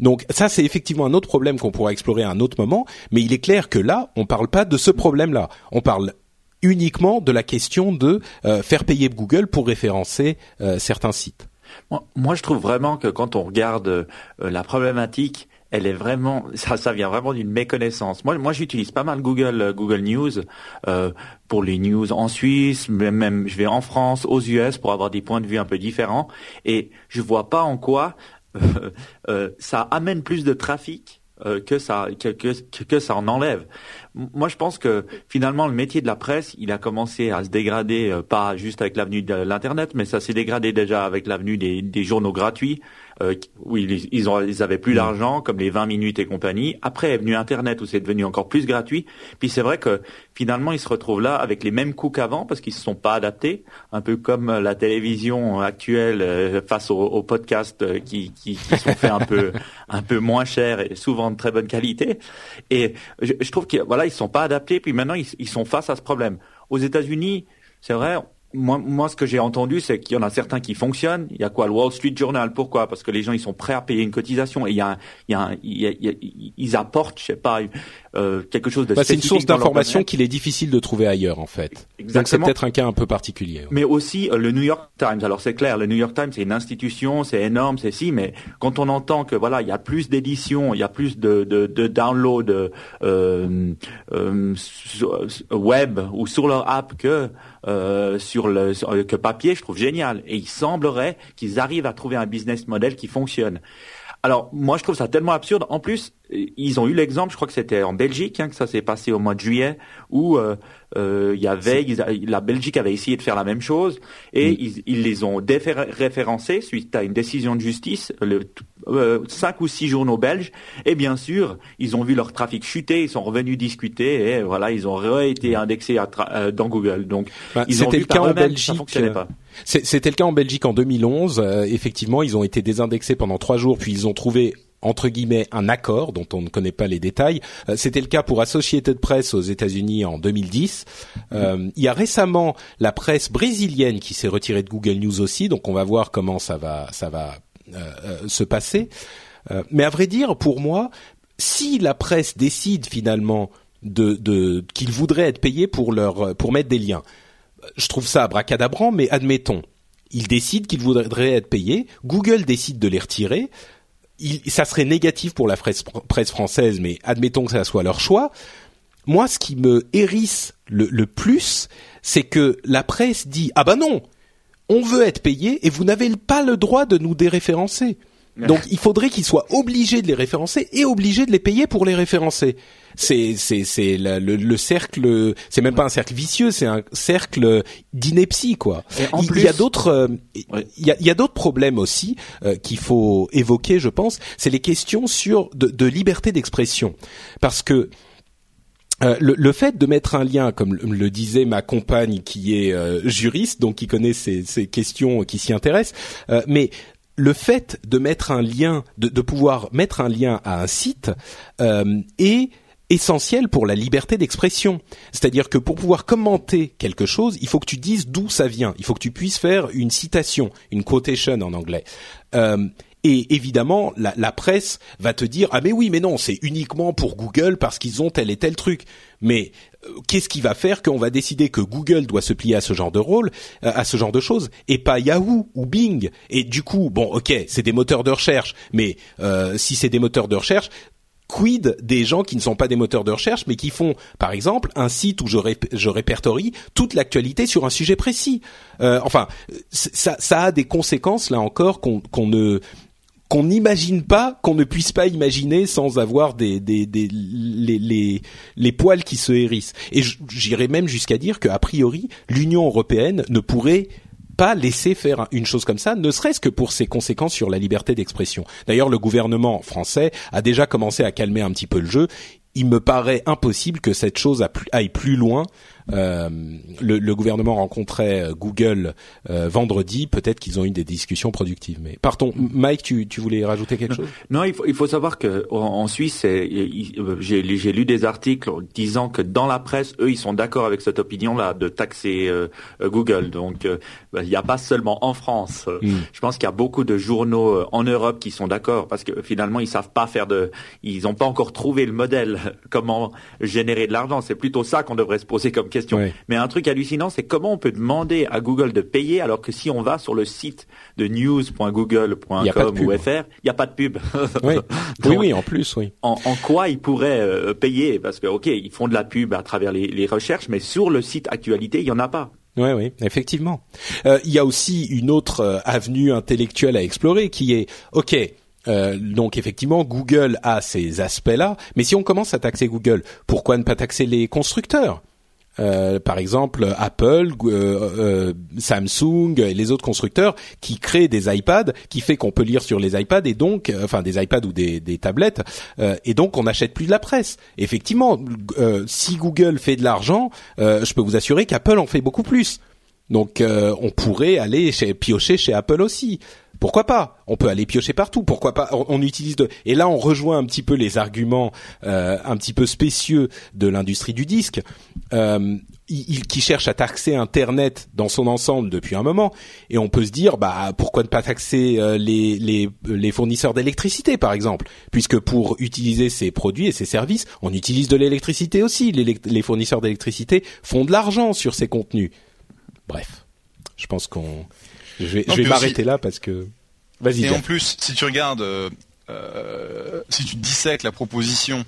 [SPEAKER 1] Donc ça, c'est effectivement un autre problème qu'on pourra explorer à un autre moment, mais il est clair que là, on ne parle pas de ce problème-là. On parle uniquement de la question de euh, faire payer Google pour référencer certains sites.
[SPEAKER 3] Moi, je trouve vraiment que quand on regarde la problématique, elle est vraiment, ça, ça vient vraiment d'une méconnaissance. Moi, moi, j'utilise pas mal Google, euh, Google News euh, pour les news en Suisse, même, même je vais en France, aux US pour avoir des points de vue un peu différents, et je vois pas en quoi euh, euh ça amène plus de trafic euh, que ça que, que, que, ça en enlève. Moi, je pense que finalement, le métier de la presse, il a commencé à se dégrader, pas juste avec l'avenue de l'internet, mais ça s'est dégradé déjà avec l'avenue des, des journaux gratuits euh, où ils, ils, ont, ils avaient plus mm. d'argent, comme les 20 minutes et compagnie. Après est venu Internet, où c'est devenu encore plus gratuit. Puis c'est vrai que finalement, ils se retrouvent là avec les mêmes coûts qu'avant, parce qu'ils se sont pas adaptés, un peu comme la télévision actuelle euh, face aux, podcasts euh, qui, qui, qui, sont faits un peu un peu moins chers et souvent de très bonne qualité. Et je, je trouve qu'ils voilà, ils sont pas adaptés. Puis maintenant, ils, ils sont face à ce problème. Aux États-Unis, c'est vrai, moi, moi, ce que j'ai entendu, c'est qu'il y en a certains qui fonctionnent. Il y a quoi, le Wall Street Journal. Pourquoi? Parce que les gens, ils sont prêts à payer une cotisation. Et il y a, il y a, il ils apportent, je sais pas, euh, quelque chose de.
[SPEAKER 1] Bah, c'est une source d'information qu'il est difficile de trouver ailleurs, en fait. Exactement. Donc c'est peut-être un cas un peu particulier.
[SPEAKER 3] Mais aussi euh, le New York Times. Alors c'est clair, le New York Times, c'est une institution, c'est énorme, c'est si, mais quand on entend que voilà, il y a plus d'éditions, il y a plus de de, de download euh, euh, web ou sur leur app que euh, sur le que papier, je trouve génial. Et il semblerait qu'ils arrivent à trouver un business model qui fonctionne. Alors moi je trouve ça tellement absurde. En plus, ils ont eu l'exemple, je crois que c'était en Belgique hein, que ça s'est passé au mois de juillet, où euh, euh, il y avait la Belgique avait essayé de faire la même chose et mm. ils, les ont référencés suite à une décision de justice, le, euh, cinq ou six journaux belges et bien sûr ils ont vu leur trafic chuter, ils sont revenus discuter et voilà ils ont été indexés à dans Google. Donc
[SPEAKER 1] bah, ils ont vu le cas en Belgique. C'était le cas en Belgique en 2011. effectivement, ils ont été désindexés pendant trois jours, puis ils ont trouvé entre guillemets un accord dont on ne connaît pas les détails. Euh, c'était le cas pour Associated Press aux États-Unis en 2010. Euh, il y a récemment la presse brésilienne qui s'est retirée de Google News aussi, donc on va voir comment ça va ça va euh, se passer. mais à vrai dire, pour moi, si la presse décide finalement de, qu'ils voudraient être payés pour leur pour mettre des liens, je trouve ça abracadabrant, mais admettons ils décident qu'ils voudraient être payés, Google décide de les retirer, ça serait négatif pour la presse, française, mais admettons que ça soit leur choix. Moi, ce qui me hérisse le, plus, c'est que la presse dit ah ben non, on veut être payé et vous n'avez pas le droit de nous déréférencer. Donc il faudrait qu'ils soient obligés de les référencer et obligés de les payer pour les référencer. C'est c'est c'est le, le, cercle c'est même pas un cercle vicieux c'est un cercle d'ineptie quoi. Il, y a d'autres euh, il, y a, il y a d'autres problèmes aussi euh, qu'il faut évoquer je pense. C'est les questions sur de, de liberté d'expression. Parce que euh, le, le, fait de mettre un lien, comme le, disait ma compagne qui est juriste, donc qui connaît ces, ces questions, qui s'y intéresse, mais le fait de mettre un lien, de, de, pouvoir mettre un lien à un site euh, est essentiel pour la liberté d'expression. C'est-à-dire que pour pouvoir commenter quelque chose, il faut que tu dises d'où ça vient. Il faut que tu puisses faire une citation, une quotation en anglais. Et évidemment, la, la, presse va te dire ah mais oui mais non c'est uniquement pour Google parce qu'ils ont tel et tel truc. Mais euh, qu'est-ce qui va faire qu'on va décider que Google doit se plier à ce genre de rôle, euh, à ce genre de choses, et pas Yahoo ou Bing? Et du coup, bon ok c'est des moteurs de recherche, mais euh, si c'est des moteurs de recherche, quid des gens qui ne sont pas des moteurs de recherche, mais qui font, par exemple, un site où je, répertorie toute l'actualité sur un sujet précis? Euh, enfin, ça, ça, a des conséquences là encore qu'on ne qu'on n'imagine pas, qu'on ne puisse pas imaginer sans avoir des, les, les, poils qui se hérissent. Et j'irais même jusqu'à dire qu'a priori, l'Union européenne ne pourrait pas laisser faire une chose comme ça, ne serait-ce que pour ses conséquences sur la liberté d'expression. D'ailleurs, le gouvernement français a déjà commencé à calmer un petit peu le jeu. Il me paraît impossible que cette chose aille plus loin le, le, gouvernement rencontrait euh, Google euh, vendredi. Peut-être qu'ils ont eu des discussions productives. Mais partons. Mike, tu, tu voulais rajouter quelque chose?
[SPEAKER 3] Non, il faut, il faut savoir que en, Suisse, j'ai lu des articles disant que dans la presse, eux, ils sont d'accord avec cette opinion-là de taxer Google. Donc, bah, il n'y a pas seulement en France. Hmm. Je pense qu'il y a beaucoup de journaux en Europe qui sont d'accord parce que finalement, ils savent pas faire de, ils n'ont pas encore trouvé le modèle comment générer de l'argent. C'est plutôt ça qu'on devrait se poser comme mais un truc hallucinant, c'est comment on peut demander à Google de payer alors que si on va sur le site de news.google.com ou fr, il n'y a pas de pub.
[SPEAKER 1] oui. oui, en plus, oui.
[SPEAKER 3] En, quoi ils pourraient euh, payer? Parce que, ok, ils font de la pub à travers les, recherches, mais sur le site actualité, il n'y en a pas.
[SPEAKER 1] Oui, oui, effectivement. Euh, il y a aussi une autre euh, avenue intellectuelle à explorer qui est, ok, euh, donc effectivement, Google a ces aspects-là, mais si on commence à taxer Google, pourquoi ne pas taxer les constructeurs? Euh, par exemple Apple, euh, euh, Samsung et les autres constructeurs qui créent des iPads, qui fait qu'on peut lire sur les iPads et donc, enfin des iPads ou des, des tablettes, et donc on n'achète plus de la presse. Effectivement, si Google fait de l'argent, je peux vous assurer qu'Apple en fait beaucoup plus. Donc on pourrait aller chez, piocher chez Apple aussi. Pourquoi pas? On peut aller piocher partout. Pourquoi pas? On, utilise de et là on rejoint un petit peu les arguments euh, un petit peu spécieux de l'industrie du disque. Euh, qui cherche à taxer Internet dans son ensemble depuis un moment, et on peut se dire, bah pourquoi ne pas taxer euh, les, les, les fournisseurs d'électricité, par exemple, puisque pour utiliser ces produits et ces services, on utilise de l'électricité aussi. Les, les fournisseurs d'électricité font de l'argent sur ces contenus. Bref, je pense qu'on je vais, m'arrêter là parce que. Vas-y.
[SPEAKER 2] Et en plus, si tu regardes, euh, euh, si tu dissèques la proposition,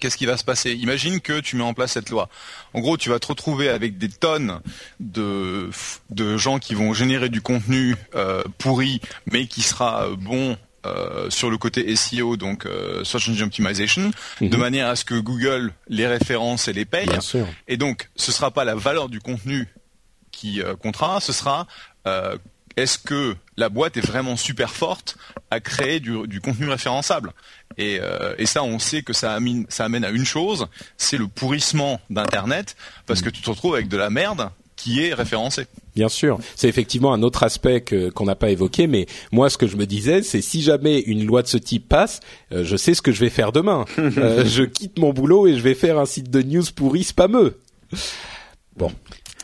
[SPEAKER 2] qu'est-ce qui va se passer? Imagine que tu mets en place cette loi. En gros, tu vas te retrouver avec des tonnes de de gens qui vont générer du contenu euh, pourri, mais qui sera bon euh, sur le côté SEO, donc euh, Search Engine Optimization, de mhm. manière à ce que Google les référence et les paye.
[SPEAKER 1] Bien sûr.
[SPEAKER 2] Et donc, ce sera pas la valeur du contenu qui euh, comptera, ce sera euh, est-ce que la boîte est vraiment super forte à créer du, contenu référençable? Euh, et, ça, on sait que ça amène, ça amène à une chose, c'est le pourrissement d'Internet, parce que tu te retrouves avec de la merde qui est référencé.
[SPEAKER 1] Bien sûr, c'est effectivement un autre aspect qu'on n'a pas évoqué, mais moi ce que je me disais, c'est si jamais une loi de ce type passe, euh, je sais ce que je vais faire demain. Euh, je quitte mon boulot et je vais faire un site de news pourri spameux.
[SPEAKER 3] Bon.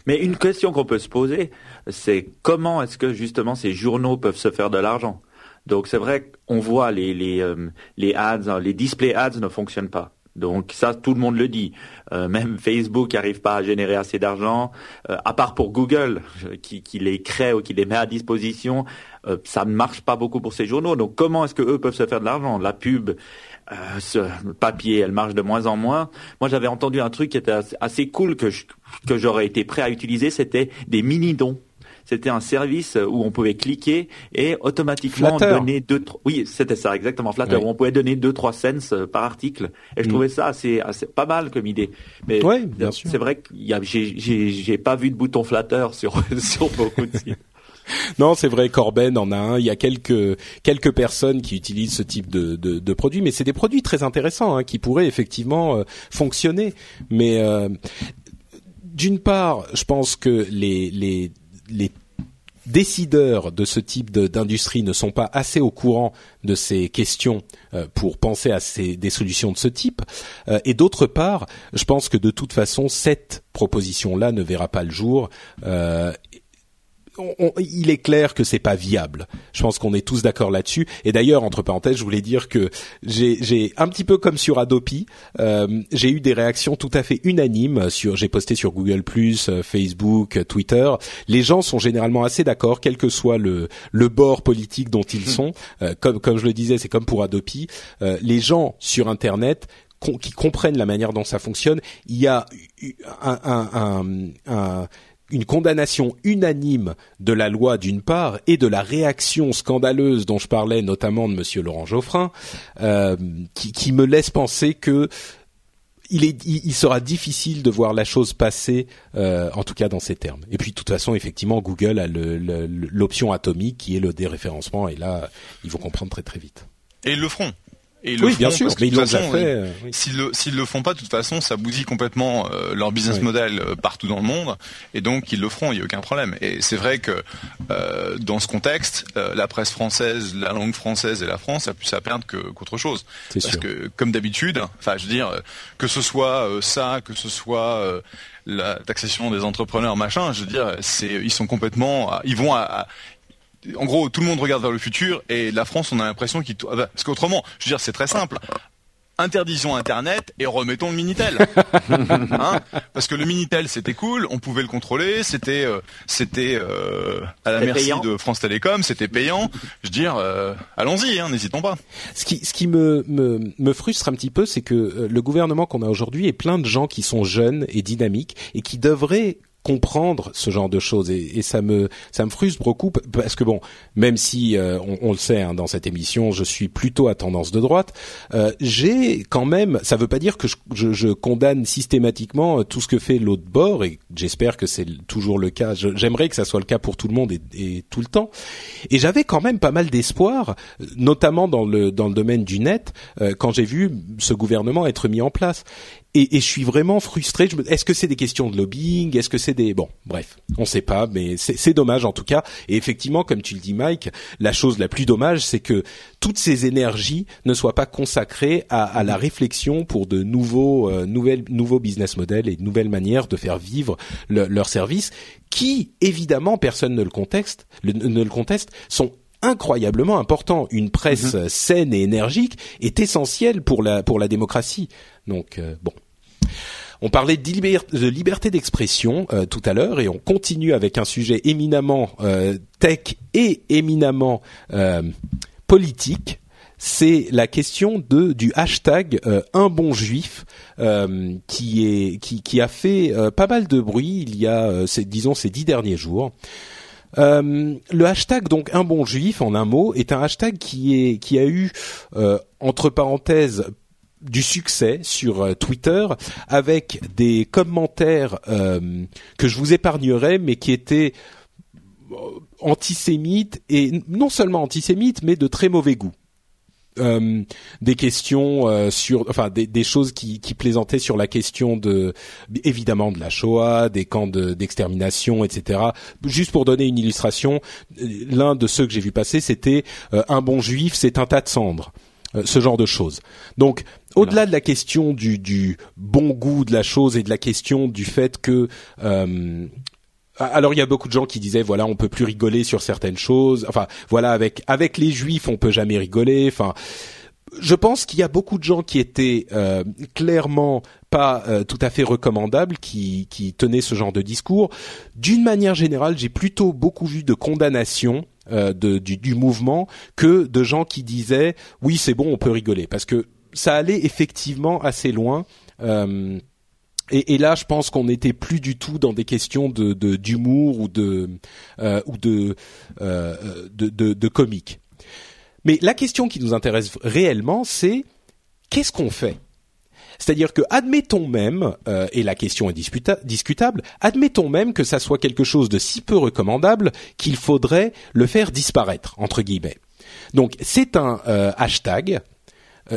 [SPEAKER 3] Mais une question qu'on peut se poser, c'est comment est-ce que justement ces journaux peuvent se faire de l'argent Donc c'est vrai qu'on voit les les euh, les ads, les display ads ne fonctionnent pas. Donc ça, tout le monde le dit. Euh, même Facebook n'arrive pas à générer assez d'argent, euh, à part pour Google, qui, qui, les crée ou qui les met à disposition. ça ne marche pas beaucoup pour ces journaux. Donc comment est-ce que eux peuvent se faire de l'argent? La pub, ce papier, elle marche de moins en moins. Moi, j'avais entendu un truc qui était assez cool que que j'aurais été prêt à utiliser, c'était des mini dons c'était un service où on pouvait cliquer et automatiquement donner deux, oui, c'était ça exactement, Flatter, où on pouvait donner deux, trois cents euh, par article. Et je mm. trouvais ça assez, assez pas mal comme idée.
[SPEAKER 1] Mais ouais, bien sûr.
[SPEAKER 3] C'est vrai que j'ai, j'ai pas vu de bouton Flatter sur sur beaucoup de sites.
[SPEAKER 1] Non, c'est vrai, Corben en a un. Il y a quelques quelques personnes qui utilisent ce type de, de, de produits, mais c'est des produits très intéressants hein, qui pourraient effectivement euh, fonctionner. Mais euh, d'une part, je pense que les les les décideurs de ce type d'industrie ne sont pas assez au courant de ces questions euh, pour penser à des solutions de ce type. Euh, et d'autre part, je pense que de toute façon, cette proposition-là ne verra pas le jour. Euh, il est clair que c'est pas viable. Je pense qu'on est tous d'accord là-dessus. Et d'ailleurs, entre parenthèses, je voulais dire que j'ai un petit peu comme sur Adopi, euh, j'ai eu des réactions tout à fait unanimes sur. J'ai posté sur Google euh, Facebook, Twitter. Les gens sont généralement assez d'accord, quel que soit le le bord politique dont ils sont. Euh, comme comme je le disais, c'est comme pour Adopi. les gens sur Internet qui comprennent la manière dont ça fonctionne, il y a un, un, un, un une condamnation unanime de la loi d'une part et de la réaction scandaleuse dont je parlais notamment de Monsieur Laurent Geoffrin, euh, qui, qui, me laisse penser que il, est, il, sera difficile de voir la chose passer, euh, en tout cas dans ces termes. Et puis de toute façon, effectivement, Google a l'option atomique qui est le déréférencement, et là, ils vont comprendre très très vite.
[SPEAKER 2] Et ils le feront
[SPEAKER 1] oui, bien sûr, mais ils l'ont déjà fait. Euh,
[SPEAKER 2] s'ils le s'ils le font pas, de toute façon, ça bousille complètement euh, leur business model euh, partout dans le monde, et donc ils le feront, il y a aucun problème. Et c'est vrai que dans ce contexte, la presse française, la langue française et la France a plus à perdre qu'autre chose. Parce que comme d'habitude, enfin, je veux dire, que ce soit ça, que ce soit la taxation des entrepreneurs, machin, je veux dire, c'est ils sont complètement, ils vont à en gros, tout le monde regarde vers le futur et la France, on a l'impression qu'il... Ah bah, parce qu'autrement, je veux dire, c'est très simple. Interdisons Internet et remettons le Minitel. hein Parce que le Minitel, c'était cool, on pouvait le contrôler, c'était euh, c'était euh, à la merci de France Télécom, c'était payant. Je veux dire, euh, allons-y, hein, n'hésitons pas.
[SPEAKER 1] Ce qui, ce qui me, me, me frustre un petit peu, c'est que le gouvernement qu'on a aujourd'hui est plein de gens qui sont jeunes et dynamiques et qui devraient comprendre ce genre de choses. Et, ça me ça me frustre beaucoup parce que bon même si euh, on, le sait hein, dans cette émission je suis plutôt à tendance de droite euh, j'ai quand même ça veut pas dire que je, je, je, condamne systématiquement euh, tout ce que fait l'autre bord et j'espère que c'est toujours le cas. J'aimerais que ça soit le cas pour tout le monde et, et tout le temps. Et j'avais quand même pas mal d'espoir notamment dans le dans le domaine du net quand j'ai vu ce gouvernement être mis en place et, et, je suis vraiment frustré. Est-ce que c'est des questions de lobbying? Est-ce que c'est des bon, bref, on ne sait pas, mais c'est dommage en tout cas. Et effectivement, comme tu le dis, Mike, la chose la plus dommage, c'est que toutes ces énergies ne soient pas consacrées à, à la réflexion pour de nouveaux, euh, nouvelles, nouveaux business models et de nouvelles manières de faire vivre leurs services, qui évidemment, personne ne le conteste, ne le conteste, sont incroyablement importants. Une presse mm-hmm. saine et énergique est essentielle pour la pour la démocratie. Donc euh, bon. On parlait de, liberté d'expression euh, tout à l'heure et on continue avec un sujet éminemment euh, tech et éminemment politique. C'est la question de du hashtag un bon juif qui est qui, qui a fait pas mal de bruit il y a disons ces dix derniers jours. Le hashtag donc un bon juif en un mot est un hashtag qui est qui a eu entre parenthèses du succès sur euh, Twitter avec des commentaires euh, que je vous épargnerai mais qui étaient euh, antisémites et non seulement antisémites mais de très mauvais goût. Euh, des questions euh, sur, enfin des, des choses qui, qui, plaisantaient sur la question de, évidemment de la Shoah, des camps d'extermination, etc. Juste pour donner une illustration, l'un de ceux que j'ai vu passer, c'était un bon juif, c'est un tas de cendres. ce genre de choses. Donc, au-delà de la question du, du, bon goût de la chose et de la question du fait que alors il y a beaucoup de gens qui disaient voilà on peut plus rigoler sur certaines choses. Enfin voilà avec avec les juifs on peut jamais rigoler. Enfin je pense qu'il y a beaucoup de gens qui étaient euh, clairement pas euh, tout à fait recommandables, qui, qui tenaient ce genre de discours. D'une manière générale, j'ai plutôt beaucoup vu de condamnations euh, de, du, du, mouvement que de gens qui disaient oui c'est bon on peut rigoler parce que ça allait effectivement assez loin. Euh, et, là, je pense qu'on n'était plus du tout dans des questions d'humour ou de euh, euh, de, comique. Mais la question qui nous intéresse réellement, c'est qu'est-ce qu'on fait? C'est-à-dire que admettons même, euh, et la question est discutable, admettons même que ça soit quelque chose de si peu recommandable qu'il faudrait le faire disparaître entre guillemets. Donc c'est un hashtag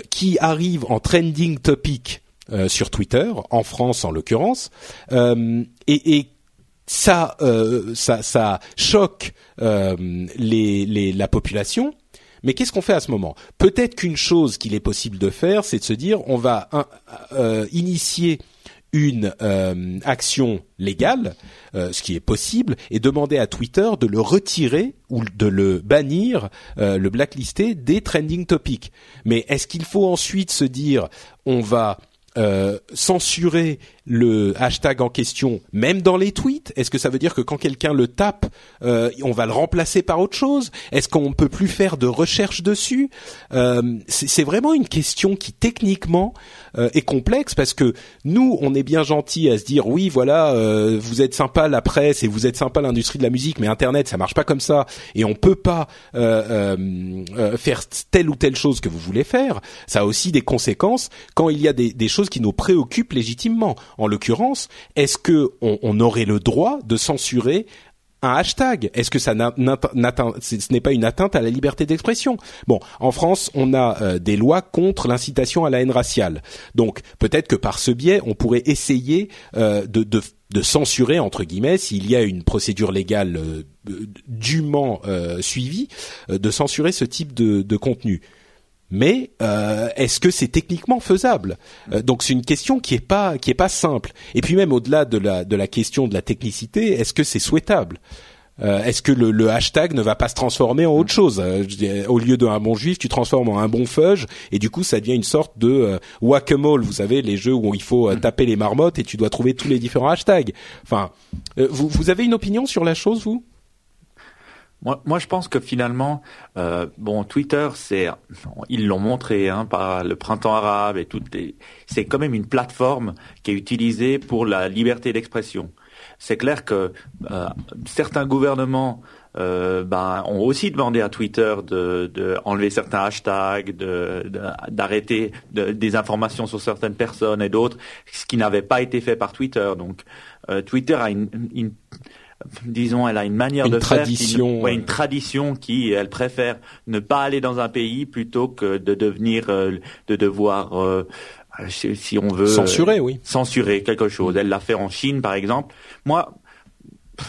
[SPEAKER 1] qui arrive en trending topic euh, sur Twitter, en France en l'occurrence, euh, et, et ça, euh, ça, ça choque les, les, la population. Mais qu'est-ce qu'on fait à ce moment? Peut-être qu'une chose qu'il est possible de faire, c'est de se dire on va initier une action légale, ce qui est possible, et demander à Twitter de le retirer ou de le bannir, le blacklister des trending topics. Mais est-ce qu'il faut ensuite se dire on va euh, censurer le hashtag en question, même dans les tweets Est-ce que ça veut dire que quand quelqu'un le tape, euh, on va le remplacer par autre chose? Est-ce qu'on peut plus faire de recherche dessus? Euh, C'est vraiment une question qui techniquement euh, est complexe parce que nous, on est bien gentil à se dire oui, voilà, euh, vous êtes sympa la presse et vous êtes sympa l'industrie de la musique, mais Internet, ça marche pas comme ça et on peut pas euh, faire telle ou telle chose que vous voulez faire. Ça a aussi des conséquences quand il y a des, des choses qui nous préoccupent légitimement. En l'occurrence, est-ce que on, on aurait le droit de censurer un hashtag? Est-ce que ça ce n'est pas une atteinte à la liberté d'expression? Bon, en France, on a euh, des lois contre l'incitation à la haine raciale. Donc, peut-être que par ce biais, on pourrait essayer euh, de, censurer entre guillemets, s'il y a une procédure légale euh, dûment suivie, de censurer ce type de contenu mais euh, est-ce que c'est techniquement faisable? Euh, Donc c'est une question qui est pas qui est pas simple. Et puis même au-delà de la de la question de la technicité, est-ce que c'est souhaitable? Euh, Est-ce que le, le, hashtag ne va pas se transformer en autre chose? Au lieu d'un bon juif, tu transformes en un bon fudge, et du coup ça devient une sorte de whack-a-mole. Vous savez les jeux où il faut taper les marmottes et tu dois trouver tous les différents hashtags. Enfin, vous vous avez une opinion sur la chose, vous?
[SPEAKER 3] Moi, moi, je pense que finalement, euh, bon, Twitter, c'est, ils l'ont montré hein, par le printemps arabe et tout, c'est quand même une plateforme qui est utilisée pour la liberté d'expression. C'est clair que euh, certains gouvernements euh, ben, ont aussi demandé à Twitter de, de enlever certains hashtags, d'arrêter de, des informations sur certaines personnes et d'autres, ce qui n'avait pas été fait par Twitter. Donc, euh, Twitter a une, une disons, elle a une manière de
[SPEAKER 1] tradition,
[SPEAKER 3] faire, une, une tradition qui, elle préfère ne pas aller dans un pays plutôt que de devenir, euh, de devoir, euh, si on veut
[SPEAKER 1] censurer, oui,
[SPEAKER 3] censurer quelque chose. Elle l'a fait en Chine, par exemple. Moi,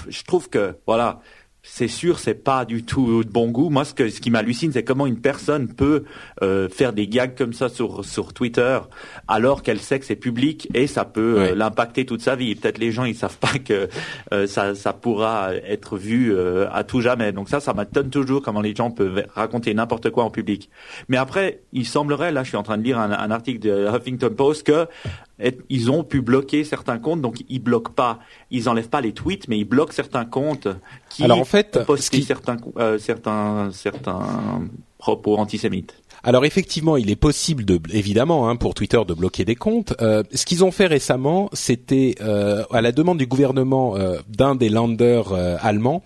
[SPEAKER 3] je trouve que voilà, c'est sûr, c'est pas du tout de bon goût. Moi, ce, que, ce qui m'hallucine, c'est comment une personne peut euh, faire des gags comme ça sur, sur Twitter, alors qu'elle sait que c'est public et ça peut euh, l'impacter toute sa vie. Peut-être les gens, ils savent pas que euh, ça, ça pourra être vu à tout jamais. Donc ça, ça m'étonne toujours comment les gens peuvent raconter n'importe quoi en public. Mais après, il semblerait, là, je suis en train de lire un, un article de Huffington Post que ils ont pu bloquer certains comptes, donc ils bloquent pas, ils enlèvent pas les tweets, mais ils bloquent certains comptes qui
[SPEAKER 1] Alors fait,
[SPEAKER 3] certains, euh, certains, certains propos antisémites.
[SPEAKER 1] Alors effectivement, il est possible de, évidemment, hein, pour Twitter de bloquer des comptes. Euh, ce qu'ils ont fait récemment, c'était euh, à la demande du gouvernement euh, d'un des landers allemands,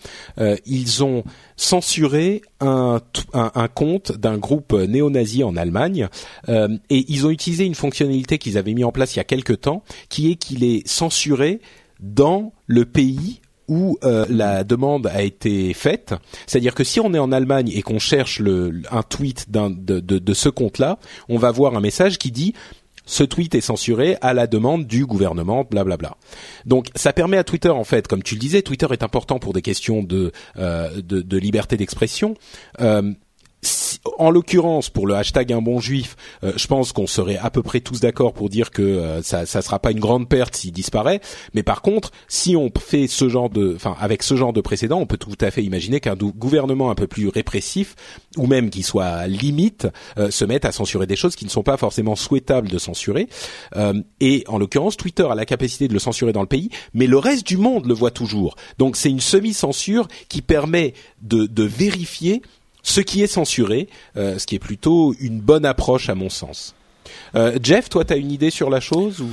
[SPEAKER 1] ils ont censuré un, un, un compte d'un groupe néo-nazi en Allemagne et ils ont utilisé une fonctionnalité qu'ils avaient mis en place il y a quelque temps, qui est qu'il est censuré dans le pays où euh, la demande a été faite. C'est-à-dire que si on est en Allemagne et qu'on cherche le, un tweet de, de, de ce compte-là, on va voir un message qui dit ce tweet est censuré à la demande du gouvernement, blablabla. Donc ça permet à Twitter, en fait, comme tu le disais, Twitter est important pour des questions de, euh, de, de, liberté d'expression. Euh, en l'occurrence, pour le hashtag un bon juif, euh, je pense qu'on serait à peu près tous d'accord pour dire que euh, ça, ça sera pas une grande perte s'il disparaît. Mais par contre, si on fait ce genre de, enfin, avec ce genre de précédent, on peut tout à fait imaginer qu'un gouvernement un peu plus répressif, ou même qui soit limite, euh, se mette à censurer des choses qui ne sont pas forcément souhaitables de censurer. et en l'occurrence, Twitter a la capacité de le censurer dans le pays, mais le reste du monde le voit toujours. Donc c'est une semi-censure qui permet de, de vérifier ce qui est censuré, euh, ce qui est plutôt une bonne approche à mon sens. Euh, Jeff, toi, tu as une idée sur la chose ou?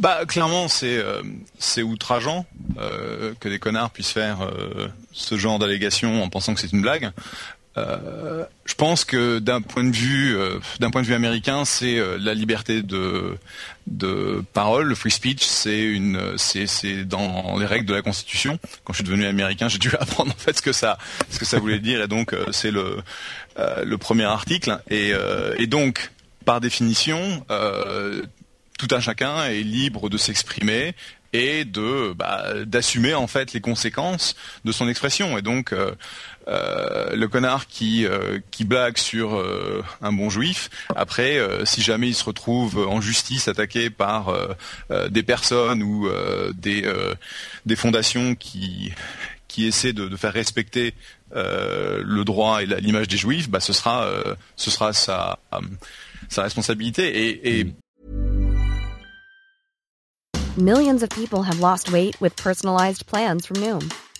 [SPEAKER 2] Bah clairement c'est euh, c'est outrageant que des connards puissent faire ce genre d'allégations en pensant que c'est une blague. Euh, je pense que d'un point de vue euh, d'un point de vue américain, c'est euh, la liberté de de parole, le free speech, c'est une c'est c'est dans les règles de la Constitution. Quand je suis devenu américain, j'ai dû apprendre en fait ce que ça ce que ça voulait dire et donc c'est le le premier article et et donc par définition tout un chacun est libre de s'exprimer et de bah, d'assumer en fait les conséquences de son expression. Et donc euh, euh, le connard qui euh, qui blague sur un bon juif, après si jamais il se retrouve en justice attaqué par des personnes ou des des fondations qui qui essaient de, de faire respecter le droit et l'image des juifs, bah ce sera ce sera sa sa responsabilité. Et, et
[SPEAKER 4] Millions of people have lost weight with personalized plans from Noom,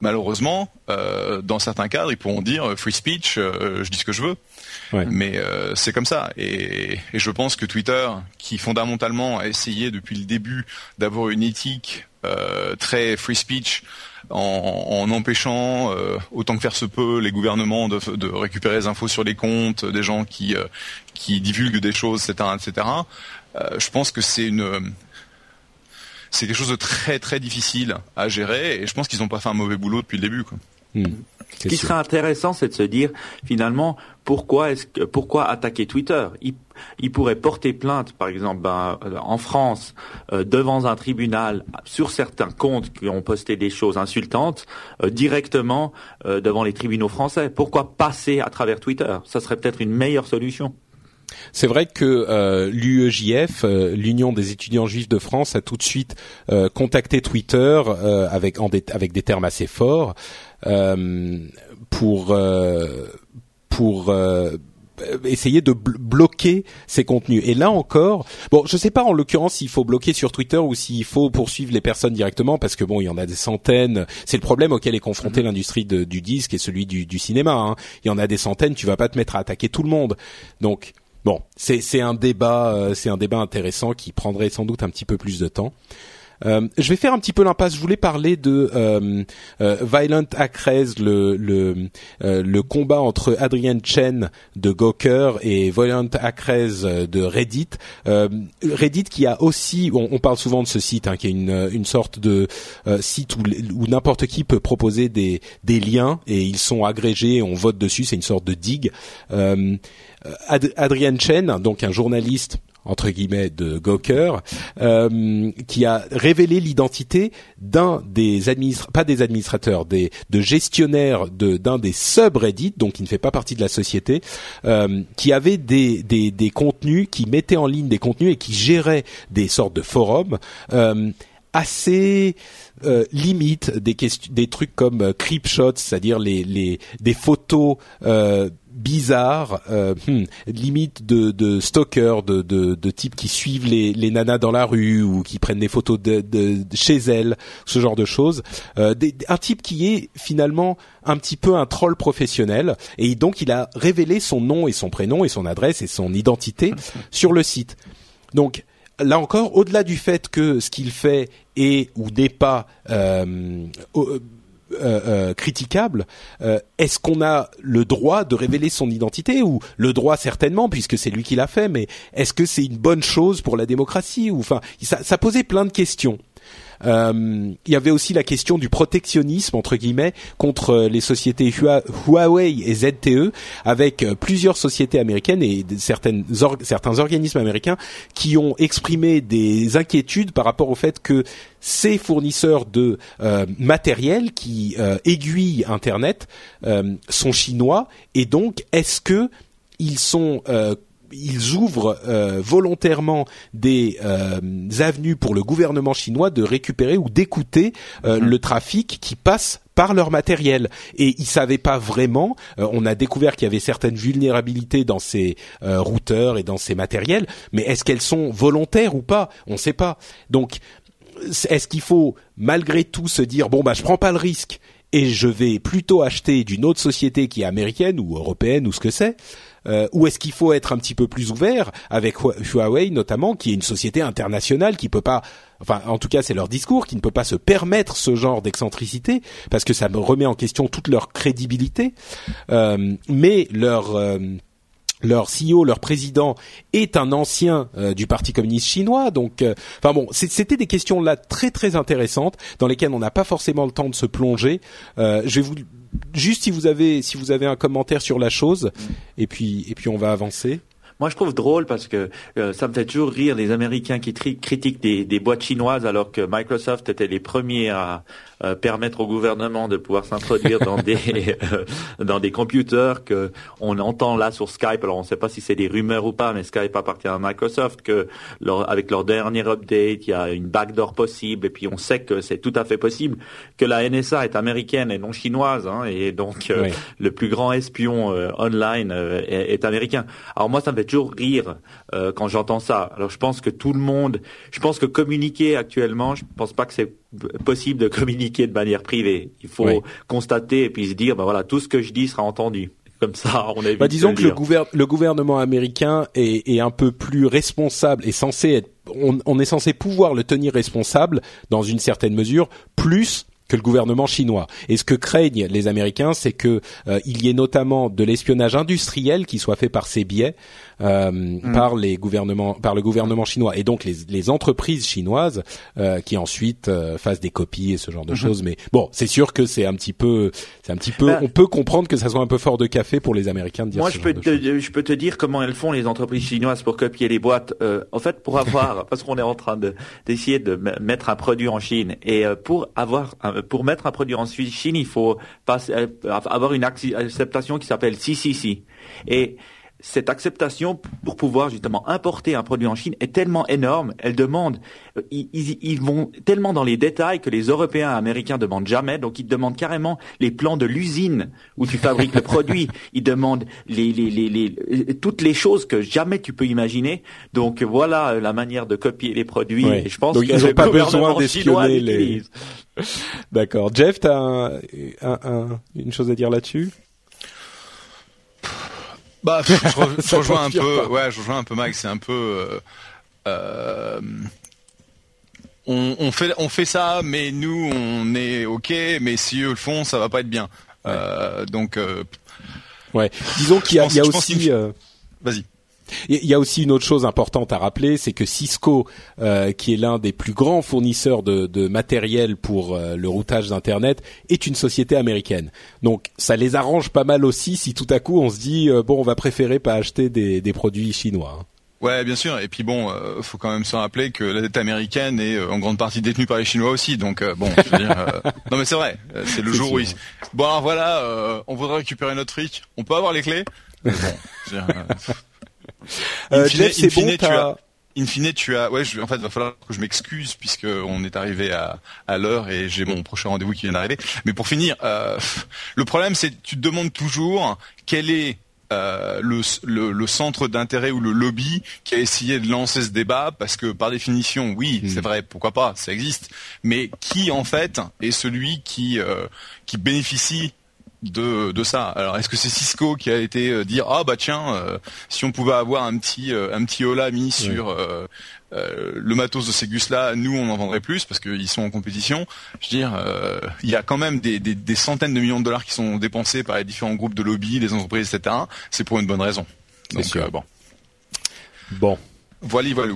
[SPEAKER 2] Malheureusement, euh, dans certains cadres, ils pourront dire euh, free speech, euh, je dis ce que je veux. Mais euh, c'est comme ça. Et, et, je pense que Twitter, qui fondamentalement a essayé depuis le début d'avoir une éthique euh, très free speech, en, en empêchant autant que faire se peut les gouvernements de, de, récupérer les infos sur les comptes des gens qui qui divulguent des choses, etc., etc. je pense que c'est une c'est quelque chose de très très difficile à gérer et je pense qu'ils n'ont pas fait un mauvais boulot depuis le début. Quoi.
[SPEAKER 3] Hmm. Ce qui serait intéressant, c'est de se dire finalement pourquoi est-ce que pourquoi attaquer Twitter? Il, il, pourrait porter plainte, par exemple, ben, euh, en France, euh, devant un tribunal sur certains comptes qui ont posté des choses insultantes, euh, directement euh, devant les tribunaux français. Pourquoi passer à travers Twitter? Ça serait peut-être une meilleure solution.
[SPEAKER 1] C'est vrai que euh, l'UEJF, euh, l'Union des étudiants juifs de France, a tout de suite euh, contacté Twitter euh, avec, en des, avec des termes assez forts pour pour essayer de bloquer ces contenus. Et là encore, bon, je sais pas en l'occurrence s'il faut bloquer sur Twitter ou s'il faut poursuivre les personnes directement, parce que bon, il y en a des centaines. C'est le problème auquel est confrontée mm-hmm. l'industrie du disque et celui du, du cinéma. Hein. Il y en a des centaines. Tu vas pas te mettre à attaquer tout le monde. Donc Bon, c'est un débat, euh, c'est un débat intéressant qui prendrait sans doute un petit peu plus de temps. Euh, je vais faire un petit peu l'impasse. Je voulais parler de euh, euh Violent Acres, le le, le combat entre Adrian Chen de Gawker et Violent Acres de Reddit. Reddit qui a aussi, on, parle souvent de ce site, hein, qui est une, une sorte de site où, où n'importe qui peut proposer des des liens et ils sont agrégés, on vote dessus. C'est une sorte de digue. Adrian Chen, donc un journaliste entre guillemets de Gawker, euh, qui a révélé l'identité d'un des administrateurs, pas des administrateurs, des de gestionnaires de d'un des subreddits, donc qui ne fait pas partie de la société, euh, qui avait des, des des contenus, qui mettait en ligne des contenus et qui gérait des sortes de forums euh, assez euh, limite des des trucs comme euh, creep c'est-à-dire les les des photos euh, bizarres, euh, hmm, limite de, de stalkers, de, de, de types qui suivent les, les nanas dans la rue ou qui prennent des photos de, de, chez elles, ce genre de choses. Euh, des, un type qui est finalement un petit peu un troll professionnel et donc il a révélé son nom et son prénom et son adresse et son identité sur le site. Donc là encore, au-delà du fait que ce qu'il fait est ou n'est pas euh, euh, euh, critiquable, est-ce qu'on a le droit de révéler son identité ou le droit certainement puisque c'est lui qui l'a fait, mais est-ce que c'est une bonne chose pour la démocratie ou enfin ça, ça posait plein de questions. Euh, il y avait aussi la question du protectionnisme entre guillemets contre les sociétés Huawei et ZTE, avec euh, plusieurs sociétés américaines et certaines certains organismes américains qui ont exprimé des inquiétudes par rapport au fait que ces fournisseurs de euh, matériel qui aiguillent Internet sont chinois et donc est-ce que ils sont ils ouvrent euh, volontairement des euh, avenues pour le gouvernement chinois de récupérer ou d'écouter euh, mhm. le trafic qui passe par leur matériel et ils savaient pas vraiment. on a découvert qu'il y avait certaines vulnérabilités dans ces routeurs et dans ces matériels, mais est-ce qu'elles sont volontaires ou pas? On ne sait pas. Donc, est-ce qu'il faut malgré tout se dire bon bah je prends pas le risque et je vais plutôt acheter d'une autre société qui est américaine ou européenne ou ce que c'est? Euh, ou est-ce qu'il faut être un petit peu plus ouvert avec Huawei notamment, qui est une société internationale qui peut pas, enfin en tout cas c'est leur discours, qui ne peut pas se permettre ce genre d'excentricité parce que ça me remet en question toute leur crédibilité, euh, mais leur euh, leur CEO, leur président est un ancien euh, du Parti communiste chinois, donc, euh, enfin bon, c'était des questions là très très intéressantes dans lesquelles on n'a pas forcément le temps de se plonger. Euh, je vais vous juste si vous avez si vous avez un commentaire sur la chose, et puis et puis on va avancer.
[SPEAKER 3] Moi, je trouve drôle parce que ça me fait toujours rire les Américains qui critiquent des, des, boîtes chinoises alors que Microsoft était les premiers à, euh, permettre au gouvernement de pouvoir s'introduire dans des euh, dans des computers que on entend là sur Skype. Alors on ne sait pas si c'est des rumeurs ou pas, mais Skype appartient à Microsoft. Que leur, avec leur dernier update, il y a une backdoor possible, et puis on sait que c'est tout à fait possible que la NSA est américaine et non chinoise, hein, et donc euh, le plus grand espion online est, est, américain. Alors moi, ça me fait toujours rire quand j'entends ça. Alors je pense que tout le monde, je pense que communiquer actuellement, je pense pas que c'est possible de communiquer de manière privée. Il faut constater et puis se dire, ben voilà, tout ce que je dis sera entendu. Comme ça, on évite
[SPEAKER 1] bah, disons que le, gouvernement américain est, est, un peu plus responsable et censé être, on, on est censé pouvoir le tenir responsable dans une certaine mesure, plus que le gouvernement chinois. Et ce que craignent les Américains, c'est que euh, il y ait notamment de l'espionnage industriel qui soit fait par ces biais, euh, mm. par les gouvernements, par le gouvernement chinois, et donc les, les entreprises chinoises euh, qui ensuite euh, fassent des copies et ce genre de mm-hmm. choses. Mais bon, c'est sûr que c'est un petit peu, c'est un petit peu, bah on peut comprendre que ça soit un peu fort de café pour les Américains de dire.
[SPEAKER 3] Moi, je peux, te, je peux te dire comment elles font les entreprises chinoises pour copier les boîtes. en fait, pour avoir, parce qu'on est en train de d'essayer de mettre un produit en Chine et pour avoir pour mettre un produit en Chine, il faut passer, avoir une acceptation qui s'appelle CCC. Et cette acceptation pour pouvoir justement importer un produit en Chine est tellement énorme, elle demande, euh, ils, vont tellement dans les détails que les Européens et Américains demandent jamais, donc ils demandent carrément les plans de l'usine où tu fabriques le produit, ils demandent les, les, les, euh, toutes les choses que jamais tu peux imaginer, donc voilà euh, la manière de copier les produits, et je pense
[SPEAKER 1] qu'ils n'ont pas besoin d'espionner les... D'accord. Jeff, tu as une chose à dire là-dessus?
[SPEAKER 2] Bah, je, je rejoins un peu. Ouais, je rejoins un peu Max. C'est un peu. Euh, euh, on, on, fait on fait ça, mais nous on est ok. Mais si eux le font, ça va pas être bien. Euh, donc. Euh,
[SPEAKER 1] ouais. Disons qu'il y a, il y a aussi. Euh,
[SPEAKER 2] Vas-y.
[SPEAKER 1] Il y a aussi une autre chose importante à rappeler, c'est que Cisco, euh, qui est l'un des plus grands fournisseurs de, de matériel pour euh, le routage d'Internet, est une société américaine. Donc ça les arrange pas mal aussi si tout à coup on se dit euh, bon on va préférer pas acheter des, des produits chinois. Hein.
[SPEAKER 2] Ouais, bien sûr. Et puis bon, euh, faut quand même se rappeler que la dette américaine est euh, en grande partie détenue par les Chinois aussi. Donc euh, bon, je veux dire, euh, non mais c'est vrai. euh, C'est le jour où ils... bon alors voilà, euh, on voudrait récupérer notre fric. On peut avoir les clés. Bon, je veux dire, euh,
[SPEAKER 1] Jeff, c'est bon,
[SPEAKER 2] tu as- In fine, tu as, ouais, je- en fait, va falloir que je m'excuse puisque on est arrivé à, à l'heure et j'ai mon prochain rendez-vous qui vient d'arriver. Mais pour finir, euh, le problème, c'est que tu te demandes toujours quel est euh, le, le, le centre d'intérêt ou le lobby qui a essayé de lancer ce débat parce que par définition, oui, c'est vrai, pourquoi pas, ça existe. Mais qui en fait est celui qui euh, qui bénéficie de, de ça. Alors est-ce que c'est Cisco qui a été euh, dire ah bah tiens euh, si on pouvait avoir un petit euh, un petit hola mis sur euh, euh, le matos de ces gus là, nous on en vendrait plus parce qu'ils sont en compétition. Je veux dire, euh, il y a quand même des, des, des centaines de millions de dollars qui sont dépensés par les différents groupes de lobby, les entreprises, etc. C'est pour une bonne raison. Donc
[SPEAKER 1] sûr.
[SPEAKER 2] euh, bon,
[SPEAKER 1] Bon.
[SPEAKER 2] voilà, voilà.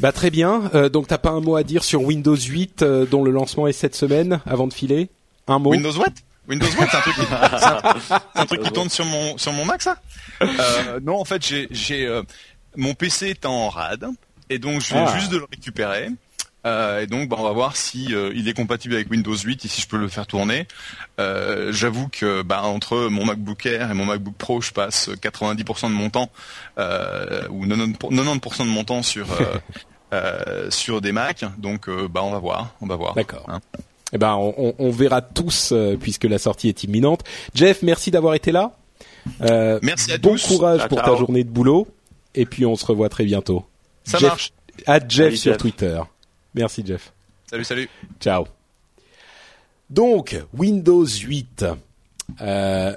[SPEAKER 1] Bah très bien. Euh, donc t'as pas un mot à dire sur Windows 8 euh, dont le lancement est cette semaine avant de filer? Un mot?
[SPEAKER 2] Windows what? Windows what C'est un truc, qui, c'est un, c'est un truc qui tourne sur mon sur mon Mac ça? Euh, Non, en fait, j'ai j'ai euh, mon PC est en rad et donc je viens
[SPEAKER 1] Ah.
[SPEAKER 2] juste de le récupérer. Euh, et donc, bah, on va voir si il est compatible avec Windows 8 et si je peux le faire tourner. J'avoue que bah, entre mon MacBook Air et mon MacBook Pro, je passe 90% de mon temps ou 90% 90% de mon temps sur sur des Macs. Donc, bah, on va voir, on va voir.
[SPEAKER 1] D'accord.
[SPEAKER 2] Hein.
[SPEAKER 1] Eh ben, on, on- on verra tous euh, puisque la sortie est imminente. Jeff, merci d'avoir été là. Euh,
[SPEAKER 2] Merci à
[SPEAKER 1] bon
[SPEAKER 2] tous.
[SPEAKER 1] courage
[SPEAKER 3] Ciao,
[SPEAKER 1] pour ta journée de boulot. Et puis on se revoit très bientôt.
[SPEAKER 2] Ça
[SPEAKER 1] Jeff,
[SPEAKER 2] marche.
[SPEAKER 1] À Jeff
[SPEAKER 3] Salut,
[SPEAKER 1] sur
[SPEAKER 3] Jeff.
[SPEAKER 1] Twitter. Merci Jeff.
[SPEAKER 2] Salut, salut.
[SPEAKER 1] Ciao. Donc Windows 8. Euh,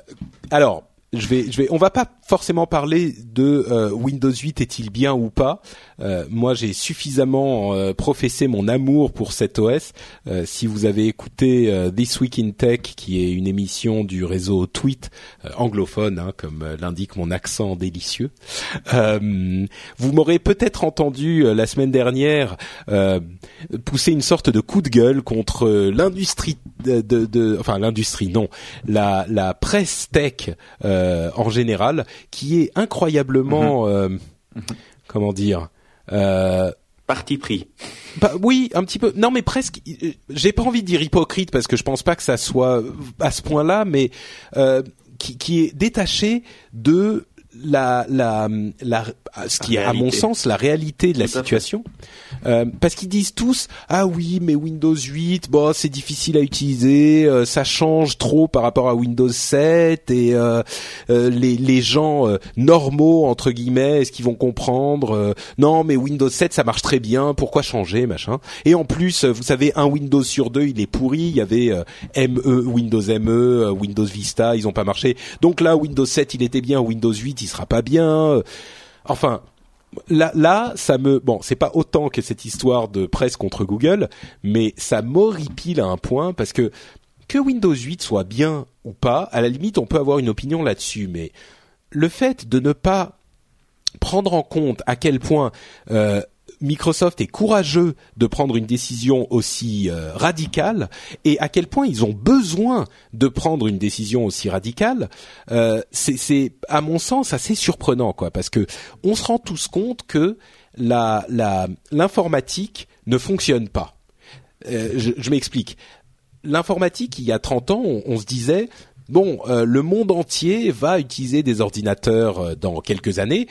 [SPEAKER 1] alors, je vais, je vais, on va pas forcément parler de euh, Windows 8 est-il bien ou pas. Euh, moi, j'ai suffisamment euh, professé mon amour pour cet OS. Si vous avez écouté This Week in Tech, qui est une émission du réseau Tweet anglophone, hein, comme l'indique mon accent délicieux, vous m'aurez peut-être entendu la semaine dernière pousser une sorte de coup de gueule contre l'industrie de, enfin l'industrie non, la, la presse tech en général, qui est incroyablement, euh, comment dire. Euh,
[SPEAKER 3] Parti pris.
[SPEAKER 1] bah oui, un petit peu. Non, mais presque. euh, J'ai pas envie de dire hypocrite parce que je pense pas que ça soit à ce point-là, mais euh, qui, qui est détaché de la la la ce qui est à mon sens la réalité de la situation. Euh, parce qu'ils disent tous ah oui mais Windows 8 bon c'est difficile à utiliser euh, ça change trop par rapport à Windows 7 et euh, euh, les les gens euh, normaux entre guillemets est-ce qu'ils vont comprendre euh, non mais Windows 7 ça marche très bien pourquoi changer machin? Et en plus vous savez un Windows sur deux il est pourri il y avait euh, ME Windows ME Windows Vista ils ont pas marché. Donc là Windows 7 il était bien Windows 8 il sera pas bien euh, enfin là, ça me bon, c'est pas autant que cette histoire de presse contre Google, mais ça m'horripile à un point parce que que Windows 8 soit bien ou pas, à la limite, on peut avoir une opinion là-dessus, mais le fait de ne pas prendre en compte à quel point euh, Microsoft est courageux de prendre une décision aussi euh, radicale et à quel point ils ont besoin de prendre une décision aussi radicale, euh, c'est, à mon sens assez surprenant quoi, parce que on se rend tous compte que l'informatique ne fonctionne pas. Euh, je, m'explique. L'informatique, il y a 30 ans, on, se disait bon, le monde entier va utiliser des ordinateurs dans quelques années.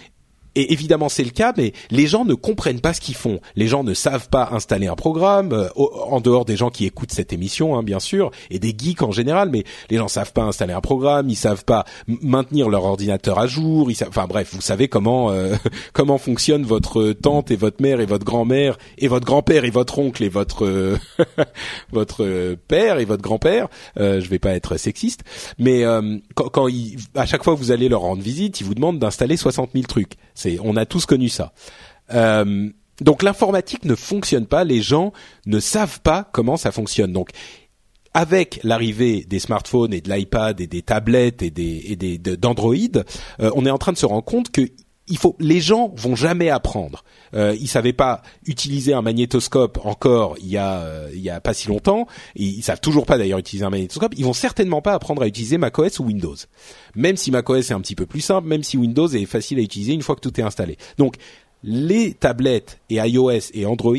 [SPEAKER 1] Et évidemment, c'est le cas, mais les gens ne comprennent pas ce qu'ils font. Les gens ne savent pas installer un programme, euh, en dehors des gens qui écoutent cette émission, hein, bien sûr, et des geeks en général. Mais les gens savent pas installer un programme, ils savent pas maintenir leur ordinateur à jour. Ils savent, enfin bref, vous savez comment euh, comment fonctionne votre tante et votre mère et votre grand-mère et votre grand-père et votre oncle et votre euh, votre euh, père et votre grand-père. Euh, je vais pas être sexiste, mais euh, quand, quand ils, à chaque fois que vous allez leur rendre visite, ils vous demandent d'installer 60 000 trucs. On a tous connu ça. Euh, donc l'informatique ne fonctionne pas, les gens ne savent pas comment ça fonctionne. Donc avec l'arrivée des smartphones et de l'iPad et des tablettes et des d'Android, euh, on est en train de se rendre compte que il faut les gens vont jamais apprendre. Euh, ils savaient pas utiliser un magnétoscope encore il y a euh, il y a pas si longtemps. Ils, ils savent toujours pas d'ailleurs utiliser un magnétoscope. Ils vont certainement pas apprendre à utiliser macOS ou Windows. Même si macOS est un petit peu plus simple, même si Windows est facile à utiliser une fois que tout est installé. Donc les tablettes et iOS et Android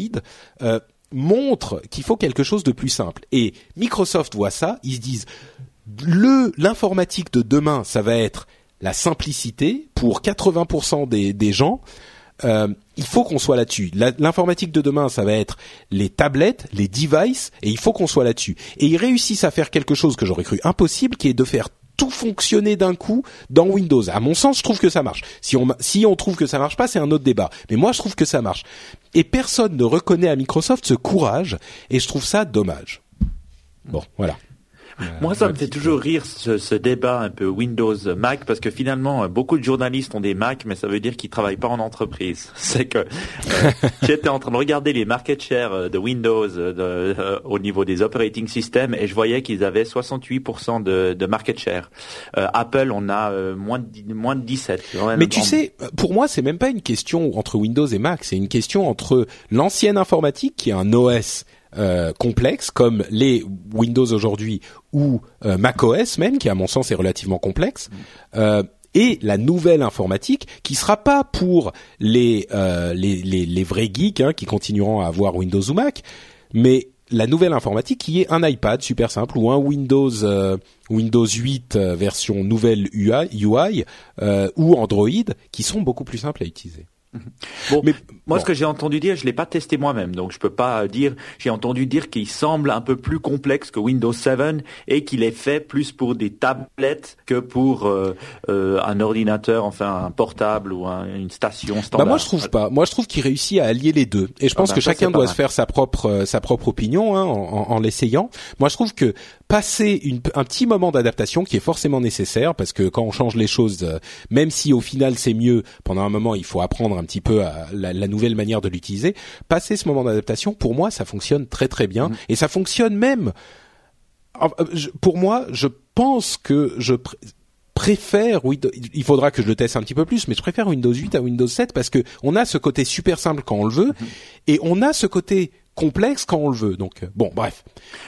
[SPEAKER 1] euh, montrent qu'il faut quelque chose de plus simple. Et Microsoft voit ça, ils se disent le l'informatique de demain, ça va être la simplicité pour 80% des, des gens. Euh, il faut qu'on soit là-dessus. L'informatique de demain, ça va être les tablettes, les devices, et il faut qu'on soit là-dessus. Et ils réussissent à faire quelque chose que j'aurais cru impossible, qui est de faire tout fonctionner d'un coup dans Windows. À mon sens, je trouve que ça marche. Si on si on trouve que ça marche pas, c'est un autre débat. Mais moi, je trouve que ça marche. Et personne ne reconnaît à Microsoft ce courage, et je trouve ça dommage. Bon, voilà.
[SPEAKER 3] Moi, ça me fait toujours rire ce, ce, débat un peu Windows-Mac parce que finalement, beaucoup de journalistes ont des Mac, mais ça veut dire qu'ils travaillent pas en entreprise. C'est que euh, j'étais en train de regarder les market share euh, de Windows euh, de, au niveau des operating systems et je voyais qu'ils avaient 68% de, de, market share. Apple, on a moins de, moins de 17.
[SPEAKER 1] Mais tu sais, pour moi, c'est même pas une question entre Windows et Mac, c'est une question entre l'ancienne informatique qui est un OS euh, complexes comme les Windows aujourd'hui ou euh, macOS même, qui à mon sens est relativement complexe. Euh, et la nouvelle informatique qui sera pas pour les euh, les, les, les, vrais geeks hein, qui continueront à avoir Windows ou Mac, mais la nouvelle informatique qui est un iPad super simple ou un Windows Windows 8 version nouvelle UI, UI ou Android qui sont beaucoup plus simples à utiliser.
[SPEAKER 3] Bon, mais moi, ce que j'ai entendu dire, je l'ai pas testé moi-même, donc je peux pas dire. J'ai entendu dire qu'il semble un peu plus complexe que Windows 7 et qu'il est fait plus pour des tablettes que pour euh, euh, un ordinateur, enfin un portable ou une station standard.
[SPEAKER 1] Bah moi, je trouve pas. Moi, je trouve qu'il réussit à allier les deux, et je pense ah bah que chacun doit se faire sa propre euh, sa propre opinion hein, en, en l'essayant. Moi, je trouve que passer une, un petit moment d'adaptation qui est forcément nécessaire parce que quand on change les choses, euh, même si au final c'est mieux, pendant un moment il faut apprendre un petit peu à la, la nouvelle manière de l'utiliser. Passer ce moment d'adaptation, pour moi, ça fonctionne très très bien mmh. et ça fonctionne même. Euh, pour moi, je pense que je préfère il faudra que je le teste un petit peu plus mais je préfère Windows 8 à Windows 7 parce que on a ce côté super simple quand on le veut mmh. et on a ce côté complexe quand on le veut. Donc euh, bon, bref.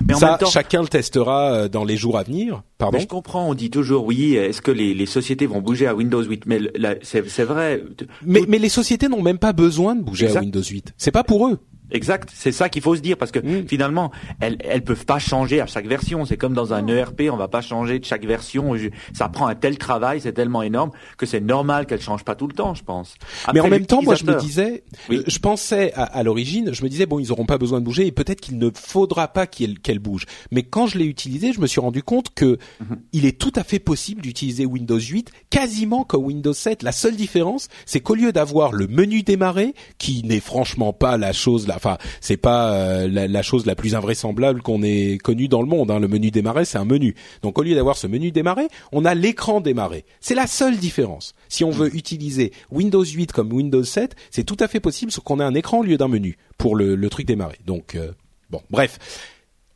[SPEAKER 1] Mais ça, chacun le testera euh, dans les jours à venir. Pardon.
[SPEAKER 3] je comprends. On dit toujours oui. Est-ce que les, les, sociétés vont bouger à Windows 8 Mais c'est vrai.
[SPEAKER 1] Mais, mais les sociétés n'ont même pas besoin de bouger à Windows 8. C'est pas pour eux.
[SPEAKER 3] Exact, c'est ça qu'il faut se dire parce que mm. finalement, elles elles peuvent pas changer à chaque version. C'est comme dans un ERP, on va pas changer de chaque version. Ça prend un tel travail, c'est tellement énorme que c'est normal qu'elles changent pas tout le temps, je pense.
[SPEAKER 1] Mais en même temps, moi je me disais, je pensais à, l'origine, je me disais bon, ils auront pas besoin de bouger et peut-être qu'il ne faudra pas qu'elles bougent. Mais quand je l'ai utilisé, je me suis rendu compte que mm-hmm. il est tout à fait possible d'utiliser Windows 8 quasiment comme Windows 7. La seule différence, c'est qu'au lieu d'avoir le menu démarrer, qui n'est franchement pas la chose là enfin c'est pas euh, la, chose la plus invraisemblable qu'on ait connue dans le monde. Hein. Le menu démarrer, c'est un menu. Donc au lieu d'avoir ce menu démarrer, on a l'écran démarrer. C'est la seule différence. Si on veut utiliser Windows 8 comme Windows 7, c'est tout à fait possible, sauf qu'on a un écran au lieu d'un menu pour le, truc démarrer. Donc euh, bon, bref.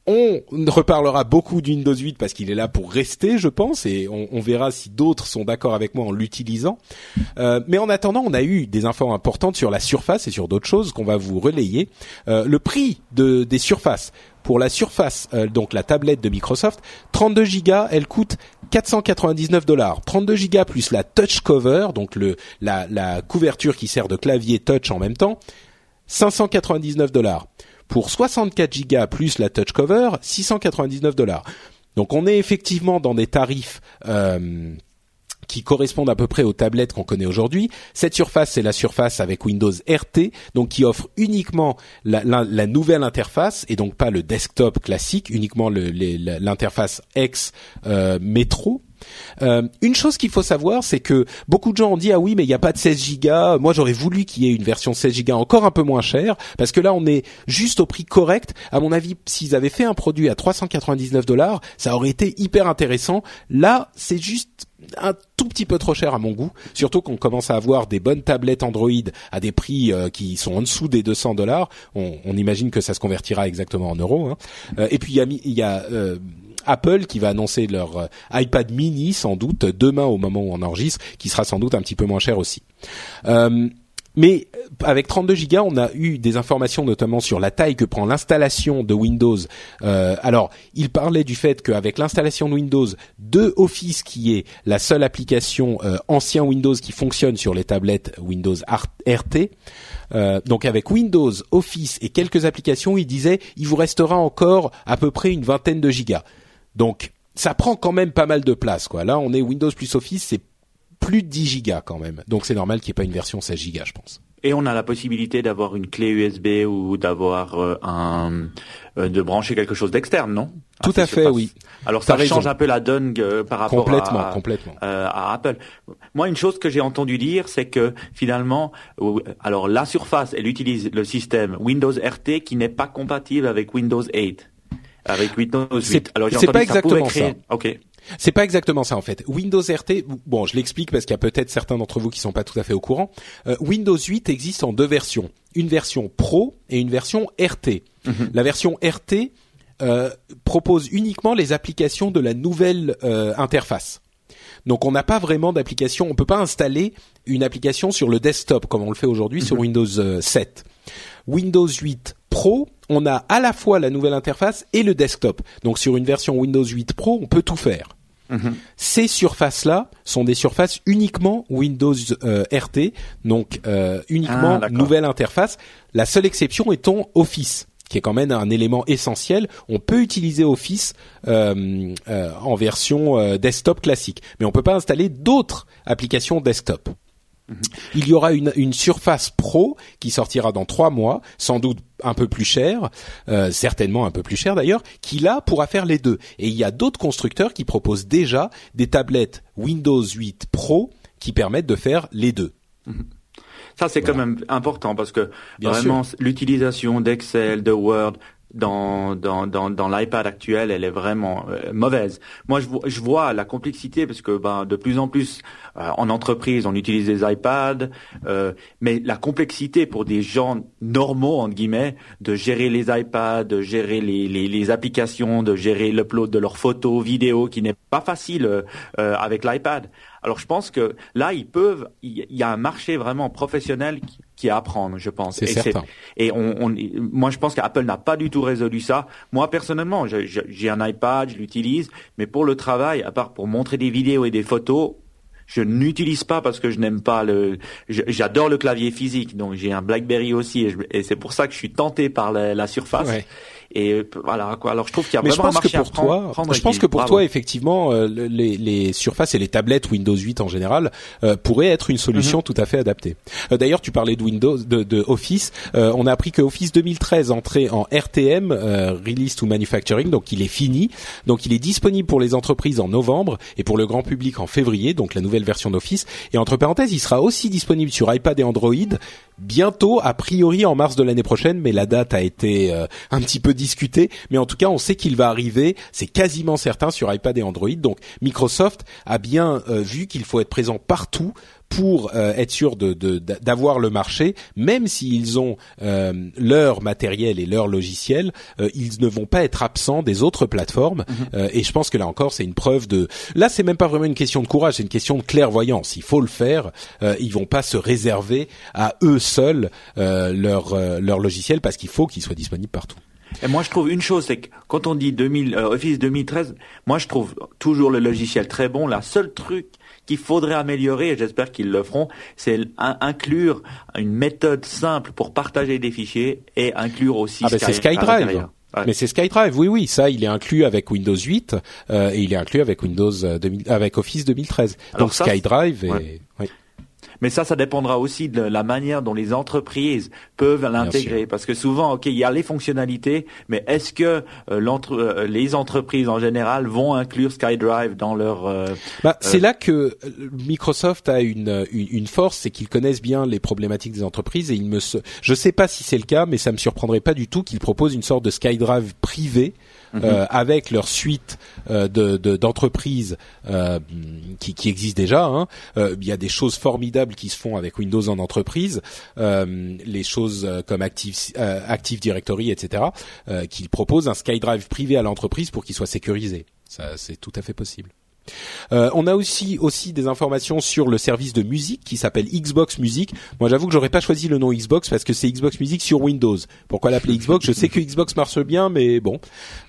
[SPEAKER 1] On reparlera beaucoup du Windows 8 parce qu'il est là pour rester, je pense, et on, verra si d'autres sont d'accord avec moi en l'utilisant. Euh, mais en attendant, on a eu des infos importantes sur la surface et sur d'autres choses qu'on va vous relayer. Euh, le prix de, des surfaces pour la Surface, euh, donc la tablette de Microsoft, 32 Go, elle coûte 499 dollars. 32 Go plus la touch cover, donc la, la couverture qui sert de clavier touch en même temps, 599 dollars. Pour 64 Go plus la touch cover, 699 dollars. Donc on est effectivement dans des tarifs euh, qui correspondent à peu près aux tablettes qu'on connaît aujourd'hui. Cette surface, c'est la surface avec Windows RT, donc qui offre uniquement la, nouvelle interface et donc pas le desktop classique, uniquement l'interface X euh, Metro euh, une chose qu'il faut savoir, c'est que beaucoup de gens ont dit ah oui mais il n'y a pas de 16 gigas. Moi j'aurais voulu qu'il y ait une version 16 gigas encore un peu moins chère parce que là on est juste au prix correct. À mon avis, s'ils avaient fait un produit à 399 dollars, ça aurait été hyper intéressant. Là c'est juste un tout petit peu trop cher à mon goût, surtout qu'on commence à avoir des bonnes tablettes Android à des prix euh, qui sont en dessous des 200 dollars. On, imagine que ça se convertira exactement en euros. Hein. Euh, et puis il y a, y a Apple qui va annoncer leur euh, iPad mini sans doute demain au moment où on enregistre, qui sera sans doute un petit peu moins cher aussi. Euh, Mais euh, avec 32 gigas, on a eu des informations notamment sur la taille que prend l'installation de Windows. Alors, il parlait du fait qu'avec l'installation de Windows de Office, qui est la seule application euh, ancien Windows qui fonctionne sur les tablettes Windows RT, donc avec Windows, Office et quelques applications, il disait, il vous restera encore à peu près une vingtaine de gigas. Donc, ça prend quand même pas mal de place, quoi. Là, on est Windows plus Office, c'est plus de 10 gigas quand même. Donc c'est normal qu'il n'y ait pas une version 16 gigas, je pense.
[SPEAKER 3] Et on a la possibilité d'avoir une clé USB ou d'avoir euh, un euh, de brancher quelque chose d'externe, non?
[SPEAKER 1] Tout à, fait, oui.
[SPEAKER 3] Alors ça change un peu la donne euh, par rapport
[SPEAKER 1] complètement,
[SPEAKER 3] à,
[SPEAKER 1] complètement.
[SPEAKER 3] à Apple. Moi, une chose que j'ai entendu dire, c'est que finalement, alors la Surface, elle utilise le système Windows RT qui n'est pas compatible avec Windows 8 avec Windows 8.
[SPEAKER 1] Alors c'est pas exactement
[SPEAKER 3] ça.
[SPEAKER 1] Ok. C'est pas exactement ça en fait. Windows RT, bon, je l'explique parce qu'il y a peut-être certains d'entre vous qui sont pas tout à fait au courant. Euh, Windows 8 existe en deux versions, une version Pro et une version RT. Mhm. La version RT euh, propose uniquement les applications de la nouvelle euh, interface. Donc on n'a pas vraiment d'application, on peut pas installer une application sur le desktop comme on le fait aujourd'hui sur mhm. Windows 7. Windows 8 Pro, on a à la fois la nouvelle interface et le desktop. Donc sur une version Windows 8 Pro, on peut tout faire. Mhm. Ces surfaces-là sont des surfaces uniquement Windows euh, RT, donc euh, uniquement ah, nouvelle interface. La seule exception étant Office, qui est quand même un élément essentiel. On peut utiliser Office euh, en version desktop classique, mais on peut pas installer d'autres applications desktop. Mhm. Il y aura une, une, Surface Pro qui sortira dans trois mois, sans doute un peu plus cher, euh, certainement un peu plus cher d'ailleurs, qui là pourra faire les deux. Et il y a d'autres constructeurs qui proposent déjà des tablettes Windows 8 Pro qui permettent de faire les deux.
[SPEAKER 3] Ça, c'est quand même important parce que vraiment l'utilisation d'Excel, de Word, dans, dans, dans, dans l'iPad actuel, elle est vraiment euh, mauvaise. Moi, je, je, vois la complexité parce que ben, de plus en plus euh, en entreprise, on utilise des iPads, euh, mais la complexité pour des gens normaux, entre guillemets, de gérer les iPads, de gérer les, les, les applications, de gérer l'upload de leurs photos, vidéos, qui n'est pas facile avec l'iPad. Alors je pense que là, ils peuvent, il y a un marché vraiment professionnel qui, qui est à apprendre, je pense.
[SPEAKER 1] C'est certain.
[SPEAKER 3] Et on, on, moi, je pense qu'Apple n'a pas du tout résolu ça. Moi, personnellement, j'ai un iPad, je l'utilise, mais pour le travail, à part pour montrer des vidéos et des photos, je n'utilise pas parce que je n'aime pas le. J'adore le clavier physique, donc j'ai un BlackBerry aussi, et, c'est pour ça que je suis tenté par la, la surface. Ouais. Et voilà quoi. Alors je trouve qu'il y a
[SPEAKER 1] Mais
[SPEAKER 3] vraiment
[SPEAKER 1] je pense
[SPEAKER 3] un marché
[SPEAKER 1] que pour toi, je pense que pour toi effectivement euh, les, les surfaces et les tablettes Windows 8 en général euh, pourraient être une solution mhm. tout à fait adaptée. Euh, D'ailleurs, tu parlais de Windows, de, de Office. Euh, on a appris que Office 2013 entrait en RTM, Release to Manufacturing, donc il est fini. Donc il est disponible pour les entreprises en novembre et pour le grand public en février, donc la nouvelle version d'Office. Et entre parenthèses, il sera aussi disponible sur iPad et Android bientôt, a priori en mars de l'année prochaine, mais la date a été euh, un petit peu discutée. Mais en tout cas, on sait qu'il va arriver, c'est quasiment certain sur iPad et Android. Donc Microsoft a bien euh, vu qu'il faut être présent partout pour euh, être sûr de, d'avoir le marché, même s'ils ont euh, leur matériel et leur logiciel, euh, ils ne vont pas être absents des autres plateformes. Mhm. et je pense que là encore, c'est une preuve de. Là, c'est même pas vraiment une question de courage, c'est une question de clairvoyance. Il faut le faire. ils vont pas se réserver à eux seuls leur leur logiciel parce qu'il faut qu'il soit disponible partout.
[SPEAKER 3] Et moi, je trouve une chose, c'est que quand on dit 2000, Office 2013, moi, je trouve toujours le logiciel très bon. La seule truc qu'il faudrait améliorer, et j'espère qu'ils le feront, c'est inclure une méthode simple pour partager des fichiers et inclure aussi
[SPEAKER 1] ah ben c'est SkyDrive. Mais c'est SkyDrive, oui, oui, ça, il est inclus avec Windows 8 euh, et il est inclus avec Windows 2000, euh, avec Office 2013. Donc SkyDrive est, oui.
[SPEAKER 3] Mais ça, ça dépendra aussi de la manière dont les entreprises peuvent l'intégrer. Parce que souvent, ok, il y a les fonctionnalités, mais est-ce que euh, euh, les entreprises en général vont inclure SkyDrive dans leur euh,
[SPEAKER 1] bah, C'est là que Microsoft a une, une, une force, c'est qu'ils connaissent bien les problématiques des entreprises et il me, je sais pas si c'est le cas, mais ça me surprendrait pas du tout qu'ils proposent une sorte de SkyDrive privé euh, mhm. avec leur suite euh, de d'entreprises euh, qui, qui existent déjà. Hein. Il y a des choses formidables qui se font avec Windows en entreprise, les choses comme Active, Active Directory, etc., qui proposent un SkyDrive privé à l'entreprise pour qu'il soit sécurisé. Ça, c'est tout à fait possible. Euh, on a aussi aussi des informations sur le service de musique qui s'appelle Xbox Music. Moi, j'avoue que j'aurais pas choisi le nom Xbox parce que c'est Xbox Music sur Windows. Pourquoi l'appeler Xbox? Je sais que Xbox marche bien, mais bon.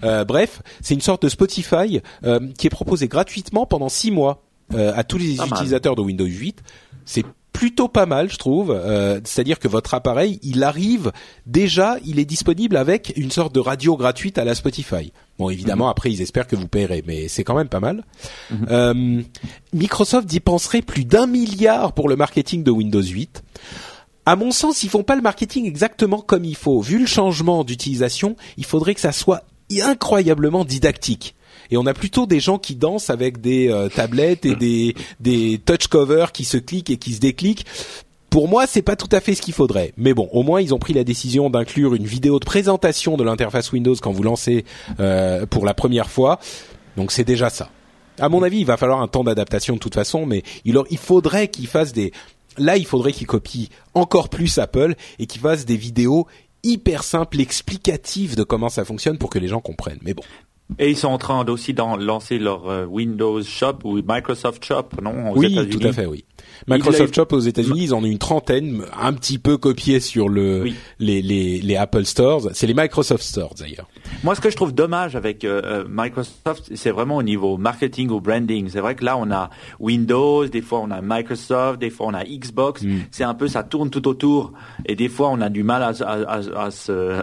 [SPEAKER 1] Euh, bref, c'est une sorte de Spotify euh, qui est proposé gratuitement pendant six mois euh, à tous les utilisateurs de Windows 8. C'est plutôt pas mal, je trouve. Euh, C'est-à-dire que votre appareil, il arrive déjà, il est disponible avec une sorte de radio gratuite à la Spotify. Bon, évidemment, après, ils espèrent que vous paierez, mais c'est quand même pas mal. Euh, Microsoft y penserait plus d'un milliard pour le marketing de Windows 8. À mon sens, ils font pas le marketing exactement comme il faut. Vu le changement d'utilisation, il faudrait que ça soit incroyablement didactique. Et on a plutôt des gens qui dansent avec des euh, tablettes et des, des touch covers qui se cliquent et qui se décliquent. Pour moi, c'est pas tout à fait ce qu'il faudrait. Mais bon, au moins ils ont pris la décision d'inclure une vidéo de présentation de l'interface Windows quand vous lancez euh, pour la première fois. Donc c'est déjà ça. À mon avis, il va falloir un temps d'adaptation de toute façon, mais il, il faudrait qu'ils fassent des. Là, il faudrait qu'ils copient encore plus Apple et qu'ils fassent des vidéos hyper simples, explicatives de comment ça fonctionne pour que les gens comprennent. Mais bon.
[SPEAKER 3] Et ils sont en train aussi de lancer leur euh, Windows Shop ou Microsoft Shop, non aux
[SPEAKER 1] oui, tout à fait, oui. Microsoft Shop aux États-Unis, ils en ont une trentaine, un petit peu copiés sur le
[SPEAKER 3] Oui.
[SPEAKER 1] les, les les Apple Stores. C'est les Microsoft Stores d'ailleurs.
[SPEAKER 3] Moi, ce que je trouve dommage avec euh, euh, Microsoft, c'est vraiment au niveau marketing ou branding. C'est vrai que là, on a Windows, des fois on a Microsoft, des fois on a Xbox.
[SPEAKER 1] Mm.
[SPEAKER 3] C'est un peu, ça tourne tout autour. Et des fois, on a du mal à, à, à, à se,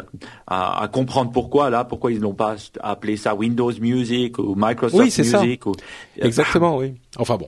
[SPEAKER 3] à, à comprendre pourquoi là, pourquoi ils n'ont pas appelé ça Windows Music ou Microsoft
[SPEAKER 1] Oui, c'est ça.
[SPEAKER 3] Music. Ou...
[SPEAKER 1] Exactement, oui. Enfin bon.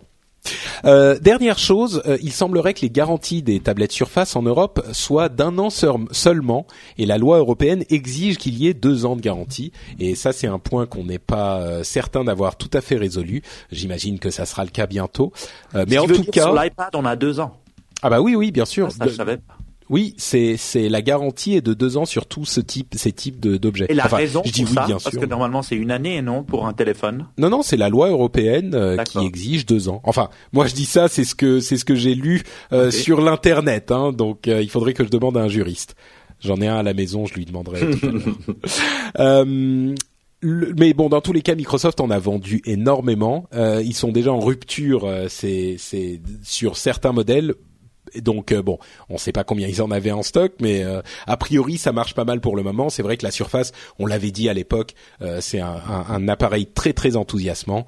[SPEAKER 1] Euh, dernière chose, euh, il semblerait que les garanties des tablettes Surface en Europe soient d'un an seul- seulement, et la loi européenne exige qu'il y ait deux ans de garantie. Et ça, c'est un point qu'on n'est pas euh, certain d'avoir tout à fait résolu. J'imagine que ça sera le cas bientôt. Euh, mais en tout
[SPEAKER 3] dire,
[SPEAKER 1] cas,
[SPEAKER 3] sur l'iPad, on a deux ans.
[SPEAKER 1] ah bah oui, oui, bien sûr.
[SPEAKER 3] Ça, je savais pas.
[SPEAKER 1] Oui, c'est c'est la garantie est de deux ans sur tout ce type ces types d'objets.
[SPEAKER 3] Et la
[SPEAKER 1] Enfin,
[SPEAKER 3] raison
[SPEAKER 1] je dis
[SPEAKER 3] pour
[SPEAKER 1] oui,
[SPEAKER 3] ça,
[SPEAKER 1] bien
[SPEAKER 3] parce
[SPEAKER 1] sûr.
[SPEAKER 3] que normalement c'est une année, non, pour un téléphone?
[SPEAKER 1] Non, non, c'est la loi européenne euh, qui exige deux ans. Enfin, moi je dis ça, c'est ce que c'est ce que j'ai lu euh, sur l'internet. Hein, donc euh, il faudrait que je demande à un juriste. J'en ai un à la maison, je lui demanderai. tout à l'heure. Euh, le- mais bon, dans tous les cas, Microsoft en a vendu énormément. Euh, ils sont déjà en rupture, euh, c'est c'est sur certains modèles. Donc euh, bon, on sait pas combien ils en avaient en stock, mais euh, a priori ça marche pas mal pour le moment. C'est vrai que la Surface, on l'avait dit à l'époque, euh, c'est un, un- un appareil très très enthousiasmant.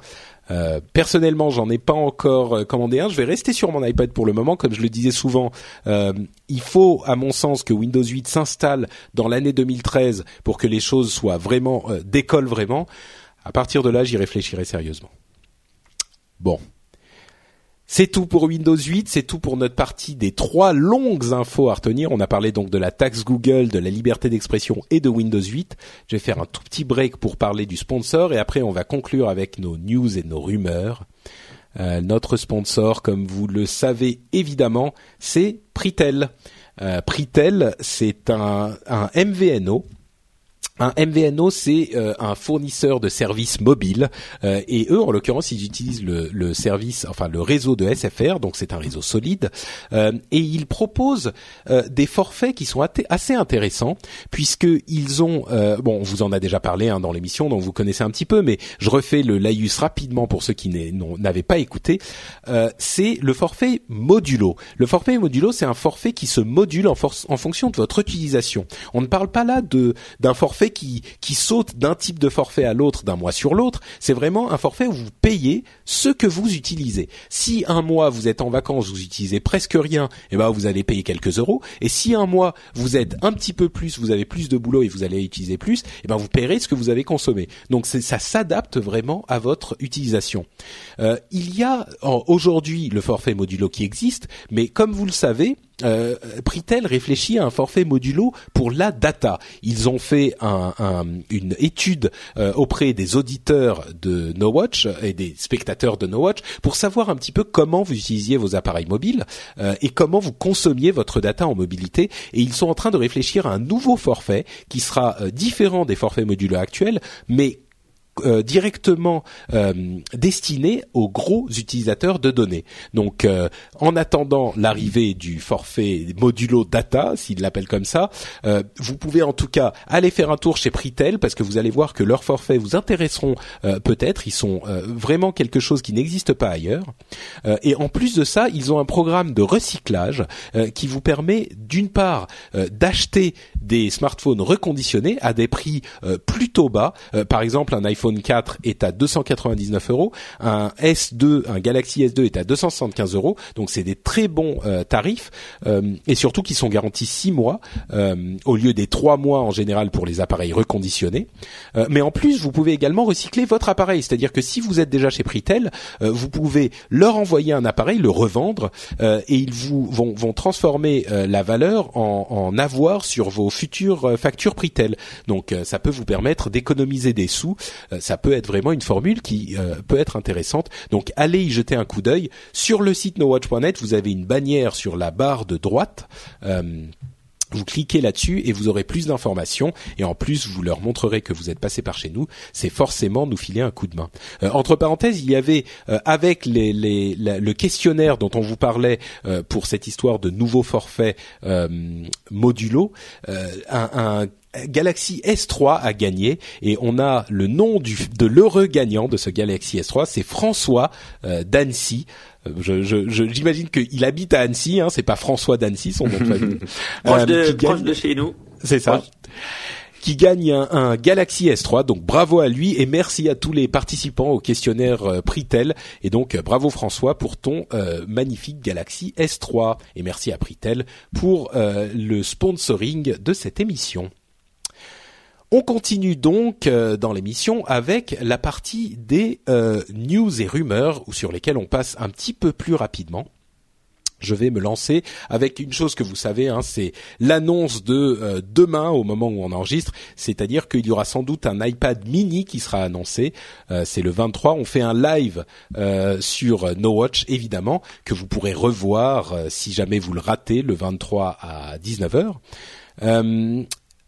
[SPEAKER 1] Euh, personnellement, j'en ai pas encore euh, commandé un. Je vais rester sur mon iPad pour le moment, comme je le disais souvent. il faut, à mon sens, que Windows 8 s'installe dans l'année 2013 pour que les choses soient vraiment décollent vraiment. À partir de là, j'y réfléchirai sérieusement. Bon. C'est tout pour Windows 8, c'est tout pour notre partie des trois longues infos à retenir. On a parlé donc de la taxe Google, de la liberté d'expression et de Windows 8. Je vais faire un tout petit break pour parler du sponsor et après on va conclure avec nos news et nos rumeurs. Euh, notre sponsor, comme vous le savez évidemment, c'est Pritel. Euh, Pritel, c'est un, un MVNO. Un MVNO, c'est euh, un fournisseur de services mobiles euh, et eux, en l'occurrence, ils utilisent le, service, enfin le réseau de SFR, donc c'est un réseau solide, euh, et ils proposent des forfaits qui sont assez intéressants puisque ils ont, bon, on vous en a déjà parlé hein, dans l'émission, donc vous connaissez un petit peu, mais je refais le laïus rapidement pour ceux qui n'avaient pas écouté. C'est le forfait modulo. Le forfait modulo, c'est un forfait qui se module en, en fonction de votre utilisation. On ne parle pas là d'un forfait qui qui saute d'un type de forfait à l'autre d'un mois sur l'autre. C'est vraiment un forfait où vous payez ce que vous utilisez. Si un mois vous êtes en vacances, vous utilisez presque rien, et ben vous allez payer quelques euros. Et si un mois vous êtes un petit peu plus, vous avez plus de boulot et vous allez utiliser plus, et ben vous paierez ce que vous avez consommé. Donc ça s'adapte vraiment à votre utilisation. Euh, il y a aujourd'hui le forfait modulo qui existe, mais comme vous le savez, euh, Pritel réfléchit à un forfait modulo pour la data. Ils ont fait un- un- une étude euh, auprès des auditeurs de No Watch et des spectateurs de No Watch pour savoir un petit peu comment vous utilisiez vos appareils mobiles euh, et comment vous consommiez votre data en mobilité. Et ils sont en train de réfléchir à un nouveau forfait qui sera euh, différent des forfaits modulo actuels, mais euh, directement euh, destiné aux gros utilisateurs de données. Donc, euh, en attendant l'arrivée du forfait modulo data, s'ils l'appellent comme ça, vous pouvez en tout cas aller faire un tour chez Pritel parce que vous allez voir que leurs forfaits vous intéresseront peut-être. Ils sont vraiment quelque chose qui n'existe pas ailleurs. et en plus de ça, ils ont un programme de recyclage qui vous permet d'une part d'acheter des smartphones reconditionnés à des prix plutôt bas. par exemple, un iPhone 4 est à 299 euros, un S2, un Galaxy S2 est à 275 euros. Donc c'est des très bons euh, tarifs euh, et surtout qui sont garantis 6 mois euh, au lieu des 3 mois en général pour les appareils reconditionnés. mais en plus, vous pouvez également recycler votre appareil, c'est-à-dire que si vous êtes déjà chez Pritel, vous pouvez leur envoyer un appareil, le revendre et ils vous vont, vont transformer la valeur en, en avoir sur vos futures factures Pritel. Donc ça peut vous permettre d'économiser des sous ça peut être vraiment une formule qui euh, peut être intéressante. Donc allez y jeter un coup d'œil. Sur le site nowatch.net, vous avez une bannière sur la barre de droite. Euh, vous cliquez là-dessus et vous aurez plus d'informations et en plus vous leur montrerez que vous êtes passé par chez nous. C'est forcément nous filer un coup de main. Euh, entre parenthèses, il y avait avec le questionnaire dont on vous parlait pour cette histoire de nouveaux forfaits modulo, un, un Galaxy S3 a gagné et on a le nom du, de l'heureux gagnant de ce Galaxy S3, c'est François euh, d'Annecy. Euh, je, je, j'imagine qu'il habite à Annecy, hein, c'est pas François d'Annecy son nom de famille.
[SPEAKER 3] proche, de, proche de chez nous.
[SPEAKER 1] C'est ça. Qui gagne un, Galaxy S3, donc bravo à lui et merci à tous les participants au questionnaire euh, Pritel et donc bravo François pour ton magnifique Galaxy S3 et merci à Pritel pour le sponsoring de cette émission. On continue donc euh, dans l'émission avec la partie des euh, news et rumeurs sur lesquelles on passe un petit peu plus rapidement. Je vais me lancer avec une chose que vous savez, hein, c'est l'annonce de euh, demain au moment où on enregistre, c'est-à-dire qu'il y aura sans doute un iPad mini qui sera annoncé. c'est le 23. On fait un live sur No Watch évidemment que vous pourrez revoir si jamais vous le ratez le 23 à 19h.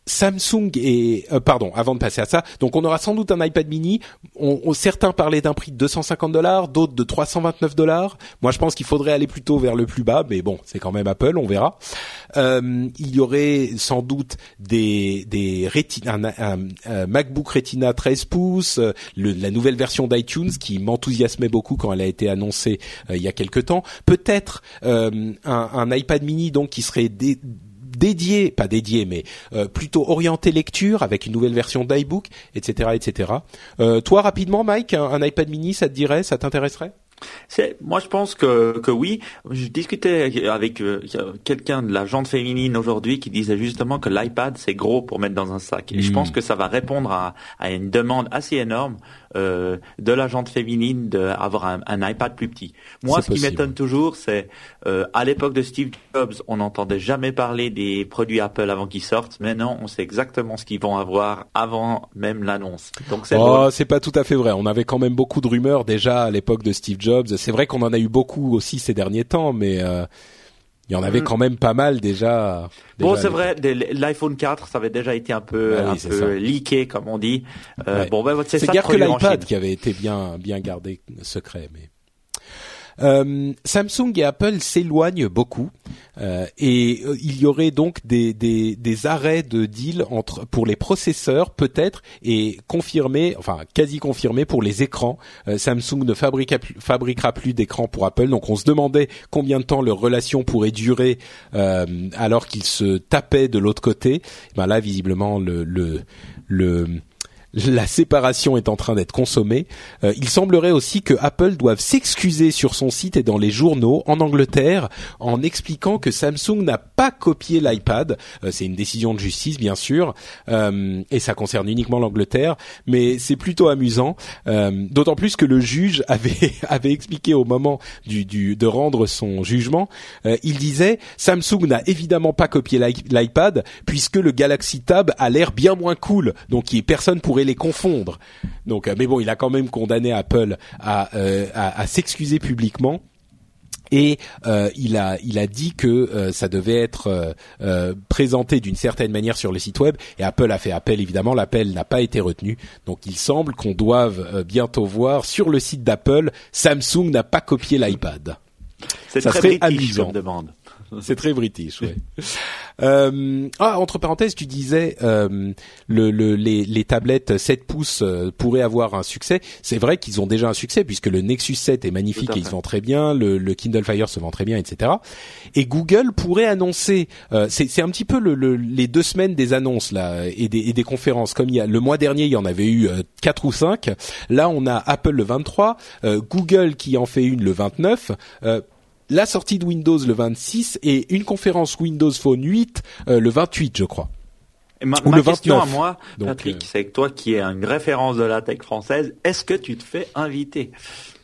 [SPEAKER 1] Samsung et euh, pardon, avant de passer à ça, donc on aura sans doute un iPad mini. On, certains parlaient d'un prix de 250 dollars, d'autres de 329 dollars. Moi, je pense qu'il faudrait aller plutôt vers le plus bas, mais bon, c'est quand même Apple, on verra. Euh, il y aurait sans doute des des Retina, un, MacBook Retina 13 pouces, euh, la nouvelle version d'iTunes qui m'enthousiasmait beaucoup quand elle a été annoncée il y a quelque temps. Peut-être un, un, iPad mini donc qui serait dédié, pas dédié, mais euh, plutôt orienté lecture avec une nouvelle version d'iBook, etc., etc. Euh, toi, rapidement, Mike, un, iPad mini, ça te dirait, ça t'intéresserait?
[SPEAKER 3] C'est, moi, je pense que, que oui. Je discutais avec euh, quelqu'un de la jante féminine aujourd'hui qui disait justement que l'iPad c'est gros pour mettre dans un sac. Et je pense hmm. que ça va répondre à, à une demande assez énorme euh, de la jante féminine d'avoir un, un, iPad plus petit. Moi, ce qui m'étonne toujours, c'est euh, à l'époque de Steve Jobs, on n'entendait jamais parler des produits Apple avant qu'ils sortent. Maintenant, on sait exactement ce qu'ils vont avoir avant même l'annonce.
[SPEAKER 1] Donc c'est oh, c'est pas tout à fait vrai. On avait quand même beaucoup de rumeurs déjà à l'époque de Steve Jobs. C'est vrai qu'on en a eu beaucoup aussi ces derniers temps, mais euh, il y en avait mm. quand même pas mal déjà.
[SPEAKER 3] bon, c'est vrai, l'iPhone 4, ça avait déjà été un peu, ah un peu leaké, comme on dit.
[SPEAKER 1] Euh, Bon, ben, c'est ça. C'est que l'iPad qui avait été bien, bien gardé secret, mais. Euh, Samsung et Apple s'éloignent beaucoup euh, et euh, il y aurait donc des, des, des, arrêts de deal entre pour les processeurs peut-être et confirmé, enfin quasi confirmé pour les écrans. Samsung ne fabriquera, plus d'écrans pour Apple, donc on se demandait combien de temps leur relation pourrait durer alors qu'ils se tapaient de l'autre côté. Ben là, visiblement, le, le, le la séparation est en train d'être consommée. Euh, il semblerait aussi que Apple doive s'excuser sur son site et dans les journaux en Angleterre en expliquant que Samsung n'a pas copié l'iPad. Euh, c'est une décision de justice bien sûr euh, et ça concerne uniquement l'Angleterre, mais c'est plutôt amusant. D'autant plus que le juge avait avait expliqué au moment du, du de rendre son jugement, il disait Samsung n'a évidemment pas copié l'iPad puisque le Galaxy Tab a l'air bien moins cool, donc personne les confondre. Donc, euh, mais bon, il a quand même condamné Apple à, euh, à, s'excuser publiquement. et euh, il a il a dit que euh, ça devait être euh, présenté d'une certaine manière sur le site web et Apple a fait appel évidemment l'appel n'a pas été retenu donc il semble qu'on doive bientôt voir sur le site d'Apple Samsung n'a pas copié l'iPad
[SPEAKER 3] C'est
[SPEAKER 1] Ça
[SPEAKER 3] très
[SPEAKER 1] serait amusant.
[SPEAKER 3] comme demande.
[SPEAKER 1] c'est très british ouais. Euh, ah entre parenthèses tu disais euh, le, le, les, les tablettes 7 pouces euh, pourraient avoir un succès. C'est vrai qu'ils ont déjà un succès puisque le Nexus 7 est magnifique et il se vend très bien. Le, le Kindle Fire se vend très bien etc et Google pourrait annoncer euh, c'est un petit peu le, le- les deux semaines des annonces là et des, et des conférences. Comme il y a le mois dernier il y en avait eu euh, quatre ou cinq. Là on a Apple le 23 euh, Google qui en fait une le 29 euh, la sortie de Windows le 26 et une conférence Windows Phone 8 euh, le 28 je crois.
[SPEAKER 3] Et ma,
[SPEAKER 1] Ou
[SPEAKER 3] ma
[SPEAKER 1] le
[SPEAKER 3] question
[SPEAKER 1] 29.
[SPEAKER 3] à moi,
[SPEAKER 1] Donc,
[SPEAKER 3] Patrick,
[SPEAKER 1] euh,
[SPEAKER 3] c'est que toi qui es une référence de la tech française, est-ce que tu te fais inviter?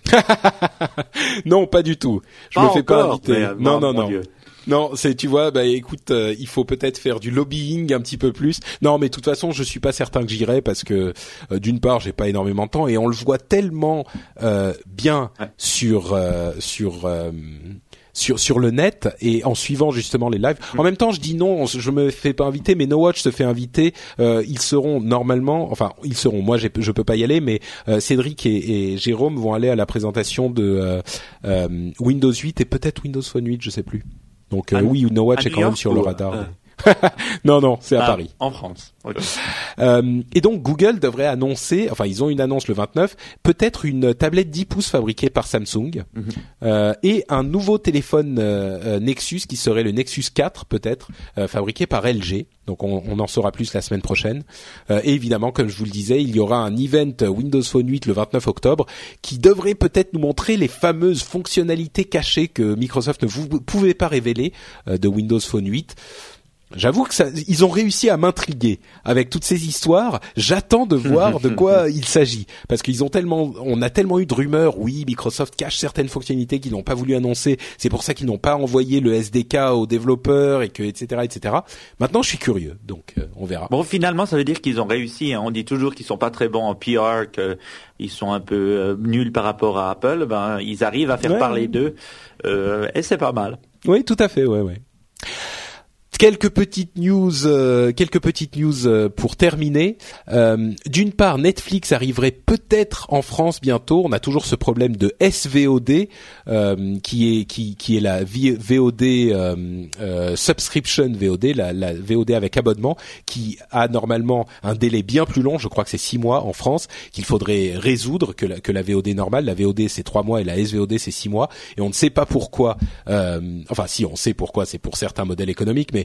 [SPEAKER 1] Non pas du tout. Je
[SPEAKER 3] Pas
[SPEAKER 1] me fais pas inviter.
[SPEAKER 3] mais,
[SPEAKER 1] non non
[SPEAKER 3] mon
[SPEAKER 1] non.
[SPEAKER 3] Dieu.
[SPEAKER 1] Non, c'est tu vois, bah écoute, euh, il faut peut-être faire du lobbying un petit peu plus. Non, mais de toute façon, je suis pas certain que j'irai parce que euh, d'une part, j'ai pas énormément de temps et on le voit tellement euh, bien
[SPEAKER 3] Ouais.
[SPEAKER 1] sur euh, sur euh, sur sur le net et en suivant justement les lives. En même temps, je dis non, je me fais pas inviter, mais No Watch se fait inviter. Euh, ils seront normalement, enfin ils seront. Moi, je peux pas y aller, mais euh, Cédric et, et Jérôme vont aller à la présentation de euh, Windows 8 et peut-être Windows Phone 8, je sais plus. Donc euh, oui, No Watch est quand même sur le radar.
[SPEAKER 3] euh,
[SPEAKER 1] non, non, c'est à
[SPEAKER 3] Ah,
[SPEAKER 1] Paris.
[SPEAKER 3] En France.
[SPEAKER 1] Euh, et donc Google devrait annoncer, enfin ils ont une annonce le 29, peut-être une tablette 10 pouces fabriquée par Samsung
[SPEAKER 3] Mhm.
[SPEAKER 1] euh, et un nouveau téléphone euh, Nexus qui serait le Nexus 4 peut-être fabriqué par LG. Donc on, on en saura plus la semaine prochaine. Et évidemment, comme je vous le disais, il y aura un event Windows Phone 8 le 29 octobre qui devrait peut-être nous montrer les fameuses fonctionnalités cachées que Microsoft ne vous pouvait pas révéler de Windows Phone 8. J'avoue que ça, ils ont réussi à m'intriguer avec toutes ces histoires. J'attends de voir de quoi il s'agit parce qu'ils ont tellement, on a tellement eu de rumeurs. Oui, Microsoft cache certaines fonctionnalités qu'ils n'ont pas voulu annoncer. C'est pour ça qu'ils n'ont pas envoyé le SDK aux développeurs et que etc etc. Maintenant, je suis curieux, donc euh, on verra.
[SPEAKER 3] Bon, finalement, ça veut dire qu'ils ont réussi. hein. On dit toujours qu'ils sont pas très bons en PR, qu'ils sont un peu euh, nuls par rapport à Apple. Ben, ils arrivent à faire
[SPEAKER 1] Ouais.
[SPEAKER 3] parler d'eux, euh, et c'est pas mal.
[SPEAKER 1] Oui, tout à fait, ouais, ouais. Quelques petites news, euh, quelques petites news euh, pour terminer. Euh, D'une part, Netflix arriverait peut-être en France bientôt. On a toujours ce problème de SVOD, euh, qui est qui, qui est la VOD euh, subscription VOD, la, la VOD avec abonnement, qui a normalement un délai bien plus long. Je crois que c'est six mois en France qu'il faudrait résoudre que la, que la VOD normale. La VOD c'est trois mois et la SVOD c'est six mois. Et on ne sait pas pourquoi. enfin, si on sait pourquoi, c'est pour certains modèles économiques, mais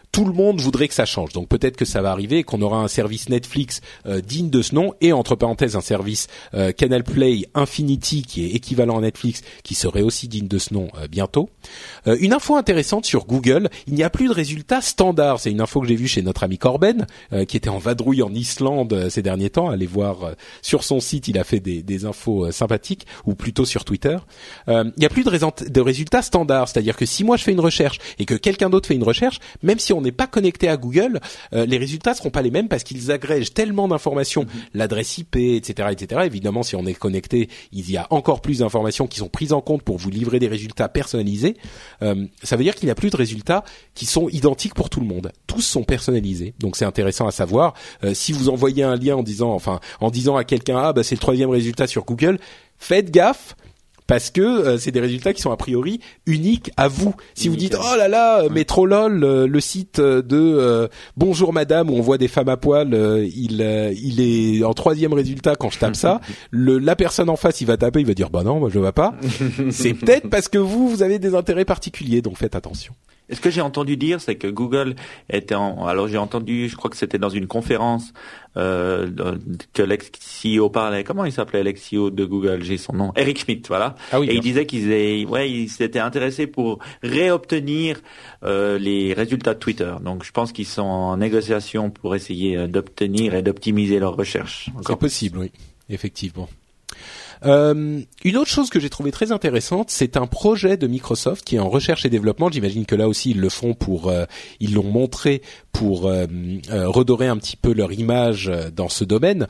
[SPEAKER 1] tout le monde voudrait que ça change. Donc peut-être que ça va arriver qu'on aura un service Netflix euh, digne de ce nom et entre parenthèses un service euh, Canal Play Infinity qui est équivalent à Netflix qui serait aussi digne de ce nom euh, bientôt. Euh, une info intéressante sur Google, il n'y a plus de résultats standards. C'est une info que j'ai vue chez notre ami Corben euh, qui était en vadrouille en Islande euh, ces derniers temps. Allez voir sur son site, il a fait des, des infos sympathiques ou plutôt sur Twitter. Il n'y a plus de, de résultats standards, c'est-à-dire que si moi je fais une recherche et que quelqu'un d'autre fait une recherche, même si on n'est pas connecté à Google, euh, les résultats seront pas les mêmes parce qu'ils agrègent tellement d'informations, l'adresse IP, etc., etc. Évidemment, si on est connecté, il y a encore plus d'informations qui sont prises en compte pour vous livrer des résultats personnalisés. Euh, ça veut dire qu'il n'y a plus de résultats qui sont identiques pour tout le monde. Tous sont personnalisés, donc c'est intéressant à savoir. Euh, si vous envoyez un lien en disant, enfin, en disant à quelqu'un, ah bah c'est le troisième résultat sur Google, faites gaffe parce que euh, c'est des résultats qui sont a priori uniques à vous. Si vous dites oh là là, euh, Métrolol, euh, le site euh, de euh, Bonjour Madame où on voit des femmes à poil, euh, il euh, il est en troisième résultat quand je tape ça. Le, la personne en face, il va taper, il va dire bah non, moi je le vois pas. c'est peut-être parce que vous vous avez des intérêts particuliers, donc faites attention.
[SPEAKER 3] Et ce que j'ai entendu dire, c'est que Google était en... Alors j'ai entendu, je crois que c'était dans une conférence euh, que l'ex-CEO parlait. Comment il s'appelait l'ex-CEO de Google? J'ai son nom. Eric Schmidt, voilà.
[SPEAKER 1] Ah oui,
[SPEAKER 3] Et il disait qu'ils aient- ouais, ils s'étaient intéressés pour réobtenir euh, les résultats de Twitter. Donc je pense qu'ils sont en négociation pour essayer euh, d'obtenir et d'optimiser leurs recherches.
[SPEAKER 1] C'est
[SPEAKER 3] Encore.
[SPEAKER 1] possible, oui, effectivement. Euh, une autre chose que j'ai trouvé très intéressante, c'est un projet de Microsoft qui est en recherche et développement. J'imagine que là aussi ils le font pour, euh, ils l'ont montré pour euh, redorer un petit peu leur image dans ce domaine.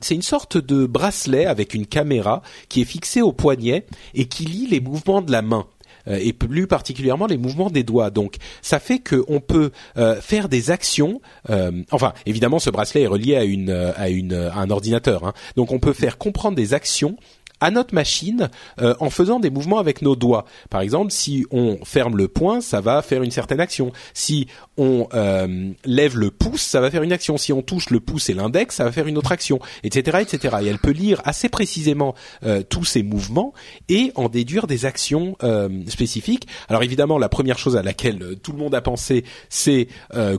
[SPEAKER 1] C'est une sorte de bracelet avec une caméra qui est fixée au poignet et qui lit les mouvements de la main. Et plus particulièrement les mouvements des doigts. Donc ça fait qu'on peut faire des actions. enfin, évidemment, ce bracelet est relié à une à une à un ordinateur. Hein. Donc on peut faire comprendre des actions à notre machine euh, en faisant des mouvements avec nos doigts. Par exemple, si on ferme le poing, ça va faire une certaine action. Si on euh, lève le pouce, ça va faire une action. Si on touche le pouce et l'index, ça va faire une autre action, etc., etc. Et elle peut lire assez précisément euh, tous ces mouvements et en déduire des actions spécifiques. Alors évidemment, la première chose à laquelle tout le monde a pensé, c'est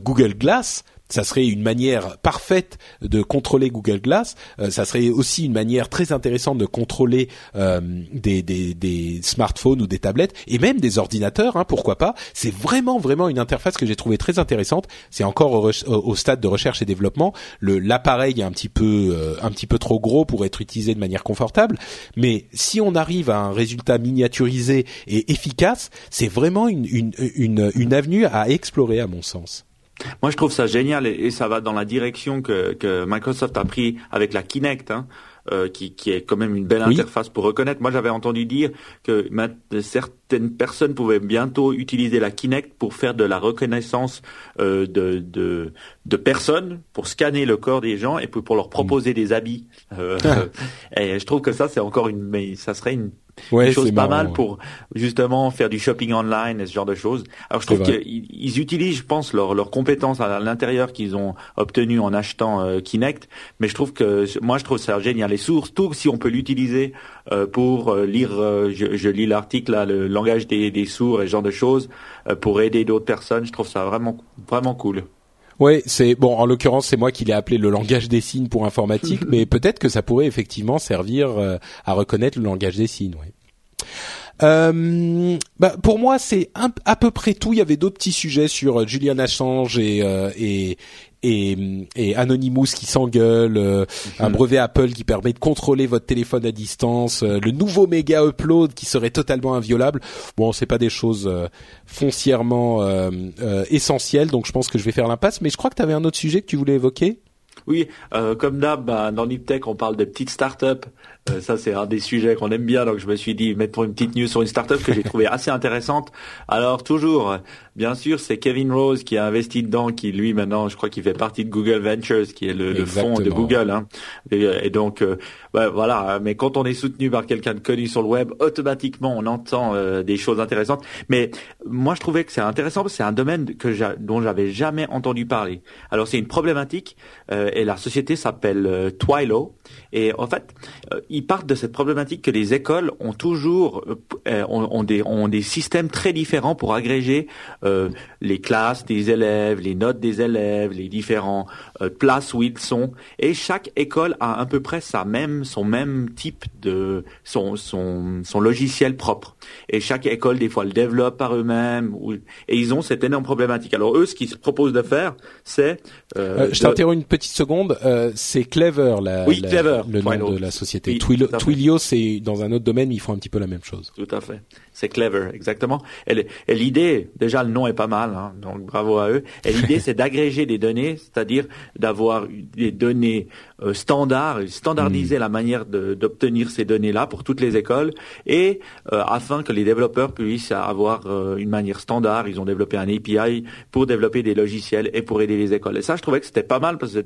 [SPEAKER 1] Google Glass ça serait une manière parfaite de contrôler Google Glass. Euh, ça serait aussi une manière très intéressante de contrôler euh, des, smartphones ou des tablettes et même des ordinateurs. Hein, pourquoi pas C'est vraiment vraiment une interface que j'ai trouvée très intéressante. C'est encore au, stade de recherche et développement. L'appareil est un petit peu euh, un petit peu trop gros pour être utilisé de manière confortable, mais si on arrive à un résultat miniaturisé et efficace, c'est vraiment une, une, une, une avenue à explorer à mon sens.
[SPEAKER 3] Moi, je trouve ça génial et, ça va dans la direction que, que, Microsoft a pris avec la Kinect. Hein. Euh, qui, qui, est quand même une belle interface pour reconnaître. Moi, j'avais entendu dire que certaines personnes pouvaient bientôt utiliser la Kinect pour faire de la reconnaissance euh, de, de, de, personnes, pour scanner le corps des gens et pour, pour leur proposer des habits. Euh, et je trouve que ça, c'est encore une, mais ça serait une
[SPEAKER 1] ouais,
[SPEAKER 3] chose pas mal pour justement faire du shopping online et ce genre de choses. Alors je trouve qu'ils utilisent, je pense, leurs leur compétences à l'intérieur qu'ils ont obtenues en achetant euh, Kinect, mais je trouve que moi je trouve ça génial. Les sources, tout si on peut l'utiliser euh, pour euh, lire, je, je, lis l'article là, le langage des, des sourds et ce genre de choses, pour aider d'autres personnes, je trouve ça vraiment vraiment cool.
[SPEAKER 1] Oui, c'est bon. En l'occurrence, c'est moi qui l'ai appelé le langage des signes pour informatique, mais peut-être que ça pourrait effectivement servir euh, à reconnaître le langage des signes. Oui. Euh, bah, pour moi, c'est à peu près tout. Il y avait d'autres petits sujets sur euh, Julian Assange et, euh, et, et, et Anonymous qui s'engueule, euh, un mhm. brevet Apple qui permet de contrôler votre téléphone à distance, euh, le nouveau méga upload qui serait totalement inviolable. Bon, c'est pas des choses euh, foncièrement essentielles, donc je pense que je vais faire l'impasse. Mais je crois que tu avais un autre sujet que tu voulais évoquer?
[SPEAKER 3] Oui, comme d'hab, bah, dans Niptech, on parle de petites startups euh, ça, c'est un des sujets qu'on aime bien, donc je me suis dit mettre une petite news sur une startup que j'ai trouvée assez intéressante. Alors toujours, bien sûr, c'est Kevin Rose qui a investi dedans, qui lui maintenant, je crois qu'il fait partie de Google Ventures, qui est le, le fonds de Google. Hein. Et, donc, euh, voilà. Mais quand on est soutenu par quelqu'un de connu sur le web, automatiquement, on entend euh, des choses intéressantes. Mais moi, je trouvais que c'est intéressant parce que c'est un domaine que dont j'avais jamais entendu parler. Alors, c'est une problématique et la société s'appelle Twilo. Et en fait, ils partent de cette problématique que les écoles ont toujours euh, ont, des, ont des systèmes très différents pour agréger euh, les classes des élèves, les notes des élèves, les différents euh, places où ils sont. Et chaque école a à peu près sa même, son même type de son, son, son logiciel propre. Et chaque école, des fois, le développe par eux-mêmes. Et ils ont cette énorme problématique. Alors eux, ce qu'ils se proposent de faire, c'est...
[SPEAKER 1] je t'interromps une petite seconde. c'est Clever, la,
[SPEAKER 3] oui, Clever,
[SPEAKER 1] le nom de la société. Twilio, c'est dans un autre domaine, mais ils font un petit peu la même chose.
[SPEAKER 3] Tout à fait. C'est clever, exactement. Et, l'idée, déjà le nom est pas mal, hein, donc bravo à eux. Et l'idée, c'est d'agréger des données, c'est-à-dire d'avoir des données euh, standards, standardiser hmm. la manière d'obtenir ces données-là pour toutes les écoles, et euh, afin que les développeurs puissent avoir euh, une manière standard. Ils ont développé un API pour développer des logiciels et pour aider les écoles. Et ça, je trouvais que c'était pas mal parce que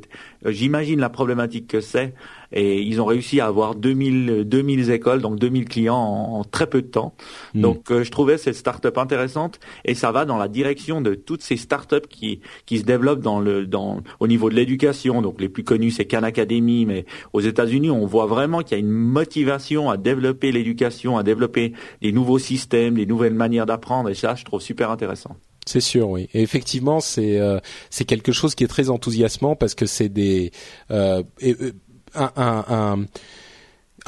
[SPEAKER 3] j'imagine la problématique que c'est et ils ont réussi à avoir 2000, 2000 écoles, donc 2000 clients en, très peu de temps. Hmm. Donc euh, je trouvais cette start-up intéressante et ça va dans la direction de toutes ces start-up qui, qui se développent dans le, dans, au niveau de l'éducation. Donc les plus connus c'est Khan Academy, mais aux États-Unis on voit vraiment qu'il y a une motivation à développer l'éducation, à développer des nouveaux systèmes, des nouvelles manières d'apprendre et ça je trouve super intéressant.
[SPEAKER 1] C'est sûr, oui. Et effectivement, c'est euh, c'est quelque chose qui est très enthousiasmant parce que c'est des euh, un, un,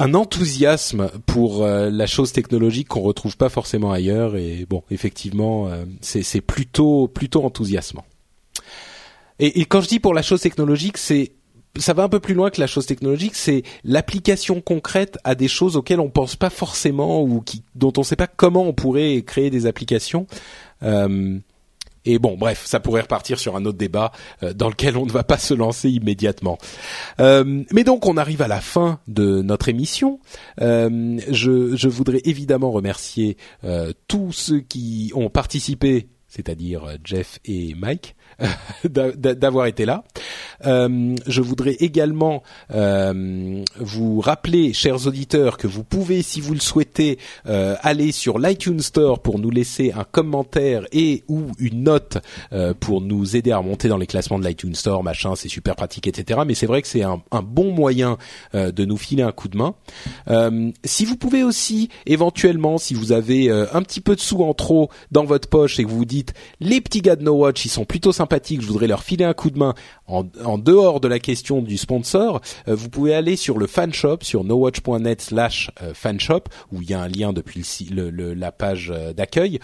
[SPEAKER 1] enthousiasme pour euh, la chose technologique qu'on retrouve pas forcément ailleurs. Et bon, effectivement, euh, c'est plutôt plutôt enthousiasmant. Et, quand je dis pour la chose technologique, c'est ça va un peu plus loin que la chose technologique, c'est l'application concrète à des choses auxquelles on pense pas forcément ou qui, dont on sait pas comment on pourrait créer des applications. Euh, Et bon, bref, ça pourrait repartir sur un autre débat euh, dans lequel on ne va pas se lancer immédiatement. Euh, mais donc, on arrive à la fin de notre émission. Euh, je, je, voudrais évidemment remercier tous ceux qui ont participé, c'est-à-dire Jeff et Mike, d'avoir été là. Euh, je voudrais également euh, vous rappeler, chers auditeurs, que vous pouvez, si vous le souhaitez, euh, aller sur l'iTunes Store pour nous laisser un commentaire et ou une note euh, pour nous aider à remonter dans les classements de l'iTunes Store, machin, c'est super pratique, etc. Mais c'est vrai que c'est un, un, bon moyen euh, de nous filer un coup de main. si vous pouvez aussi, éventuellement, si vous avez un petit peu de sous en trop dans votre poche et que vous vous dites, les petits gars de No Watch, ils sont plutôt sympas je voudrais leur filer un coup de main en, dehors de la question du sponsor, euh, vous pouvez aller sur le fanshop sur nowatch.net slash euh, fanshop où il y a un lien depuis la page euh, d'accueil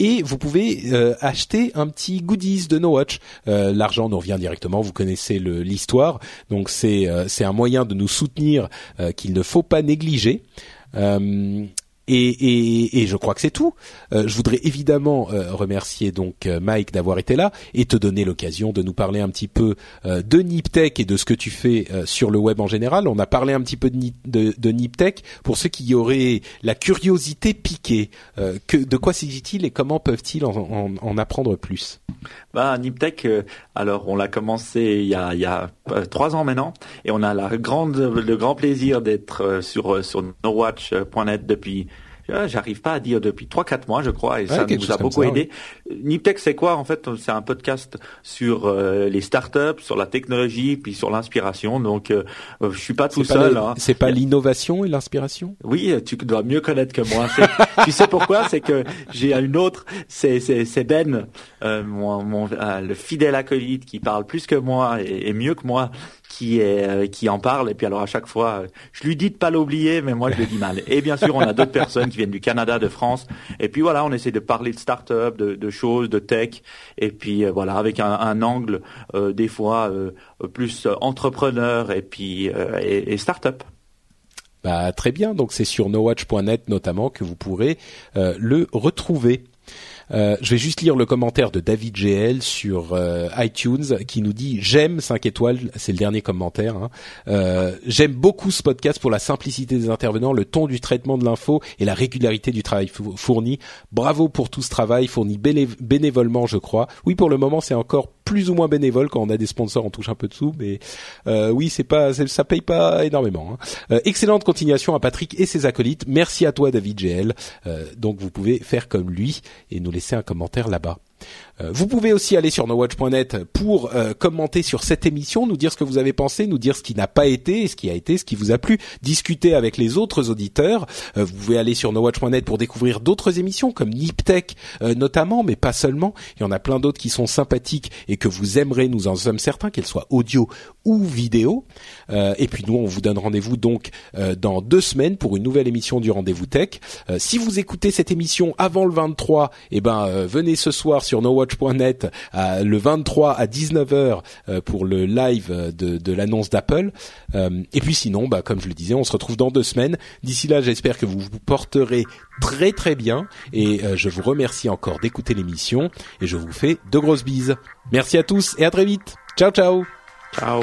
[SPEAKER 1] et vous pouvez acheter un petit goodies de NoWatch. L'argent nous revient directement, vous connaissez l'histoire, donc c'est c'est un moyen de nous soutenir qu'il ne faut pas négliger. Et, et, et, je crois que c'est tout. Euh, je voudrais évidemment euh, remercier donc euh, Mike d'avoir été là et te donner l'occasion de nous parler un petit peu de Niptech et de ce que tu fais sur le web en général. On a parlé un petit peu de, de, Niptech pour ceux qui auraient la curiosité piquée. que, de quoi s'agit-il et comment peuvent-ils en, en, en, apprendre plus?
[SPEAKER 3] Bah, Niptech, alors on l'a commencé il y a, il y a trois ans maintenant et on a la grande, le grand plaisir d'être sur sur nowatch.net depuis j'arrive pas à dire depuis trois quatre mois, je crois, et ça nous a beaucoup aidé. Niptech, c'est quoi en fait C'est un podcast sur euh, les startups, sur la technologie, puis sur l'inspiration. Donc, euh, euh je suis pas tout seul. Hein.
[SPEAKER 1] C'est pas l'innovation et l'inspiration?
[SPEAKER 3] Oui, tu dois mieux connaître que moi. tu sais pourquoi? C'est que j'ai une autre. C'est c'est Ben, euh, mon, mon le fidèle acolyte qui parle plus que moi et, et mieux que moi euh, qui en parle. Et puis alors à chaque fois je lui dis de pas l'oublier mais moi je le dis mal. Et bien sûr on a d'autres personnes qui viennent du Canada de France. Et puis voilà on essaie de parler de start-up de, choses de tech. Et puis euh, voilà avec un, angle euh, des fois plus entrepreneur et puis et, et start-up.
[SPEAKER 1] Bah, très bien, donc c'est sur nowatch.net notamment que vous pourrez le retrouver. Euh, je vais juste lire le commentaire de David GL sur euh, iTunes qui nous dit j'aime 5 étoiles, c'est le dernier commentaire. Hein. Euh, j'aime beaucoup ce podcast pour la simplicité des intervenants, le ton du traitement de l'info et la régularité du travail fourni. Bravo pour tout ce travail fourni bénévolement, je crois. Oui, pour le moment, c'est encore plus ou moins bénévole quand on a des sponsors, on touche un peu de sous, mais oui, c'est pas, ça paye pas énormément. Hein. excellente continuation à Patrick et ses acolytes. Merci à toi, David GL. donc vous pouvez faire comme lui et nous laisser un commentaire là-bas. Euh, vous pouvez aussi aller sur nowatch.net pour euh, commenter sur cette émission, nous dire ce que vous avez pensé, nous dire ce qui n'a pas été, ce qui a été, ce qui vous a plu, discuter avec les autres auditeurs. Euh, vous pouvez aller sur nowatch.net pour découvrir d'autres émissions comme Niptech notamment, mais pas seulement. Il y en a plein d'autres qui sont sympathiques et que vous aimerez, nous en sommes certains, qu'elles soient audio ou vidéo. et puis nous, on vous donne rendez-vous donc dans deux semaines pour une nouvelle émission du Rendez-vous Tech. si vous écoutez cette émission avant le 23, eh ben venez ce soir sur nowatch.net le 23 à 19h euh, pour le live de, de l'annonce d'Apple. Euh, et puis sinon, bah, comme je le disais, on se retrouve dans deux semaines. D'ici là, j'espère que vous vous porterez très très bien et euh, je vous remercie encore d'écouter l'émission et je vous fais de grosses bises. Merci à tous et à très vite. Ciao ciao.
[SPEAKER 3] Ciao.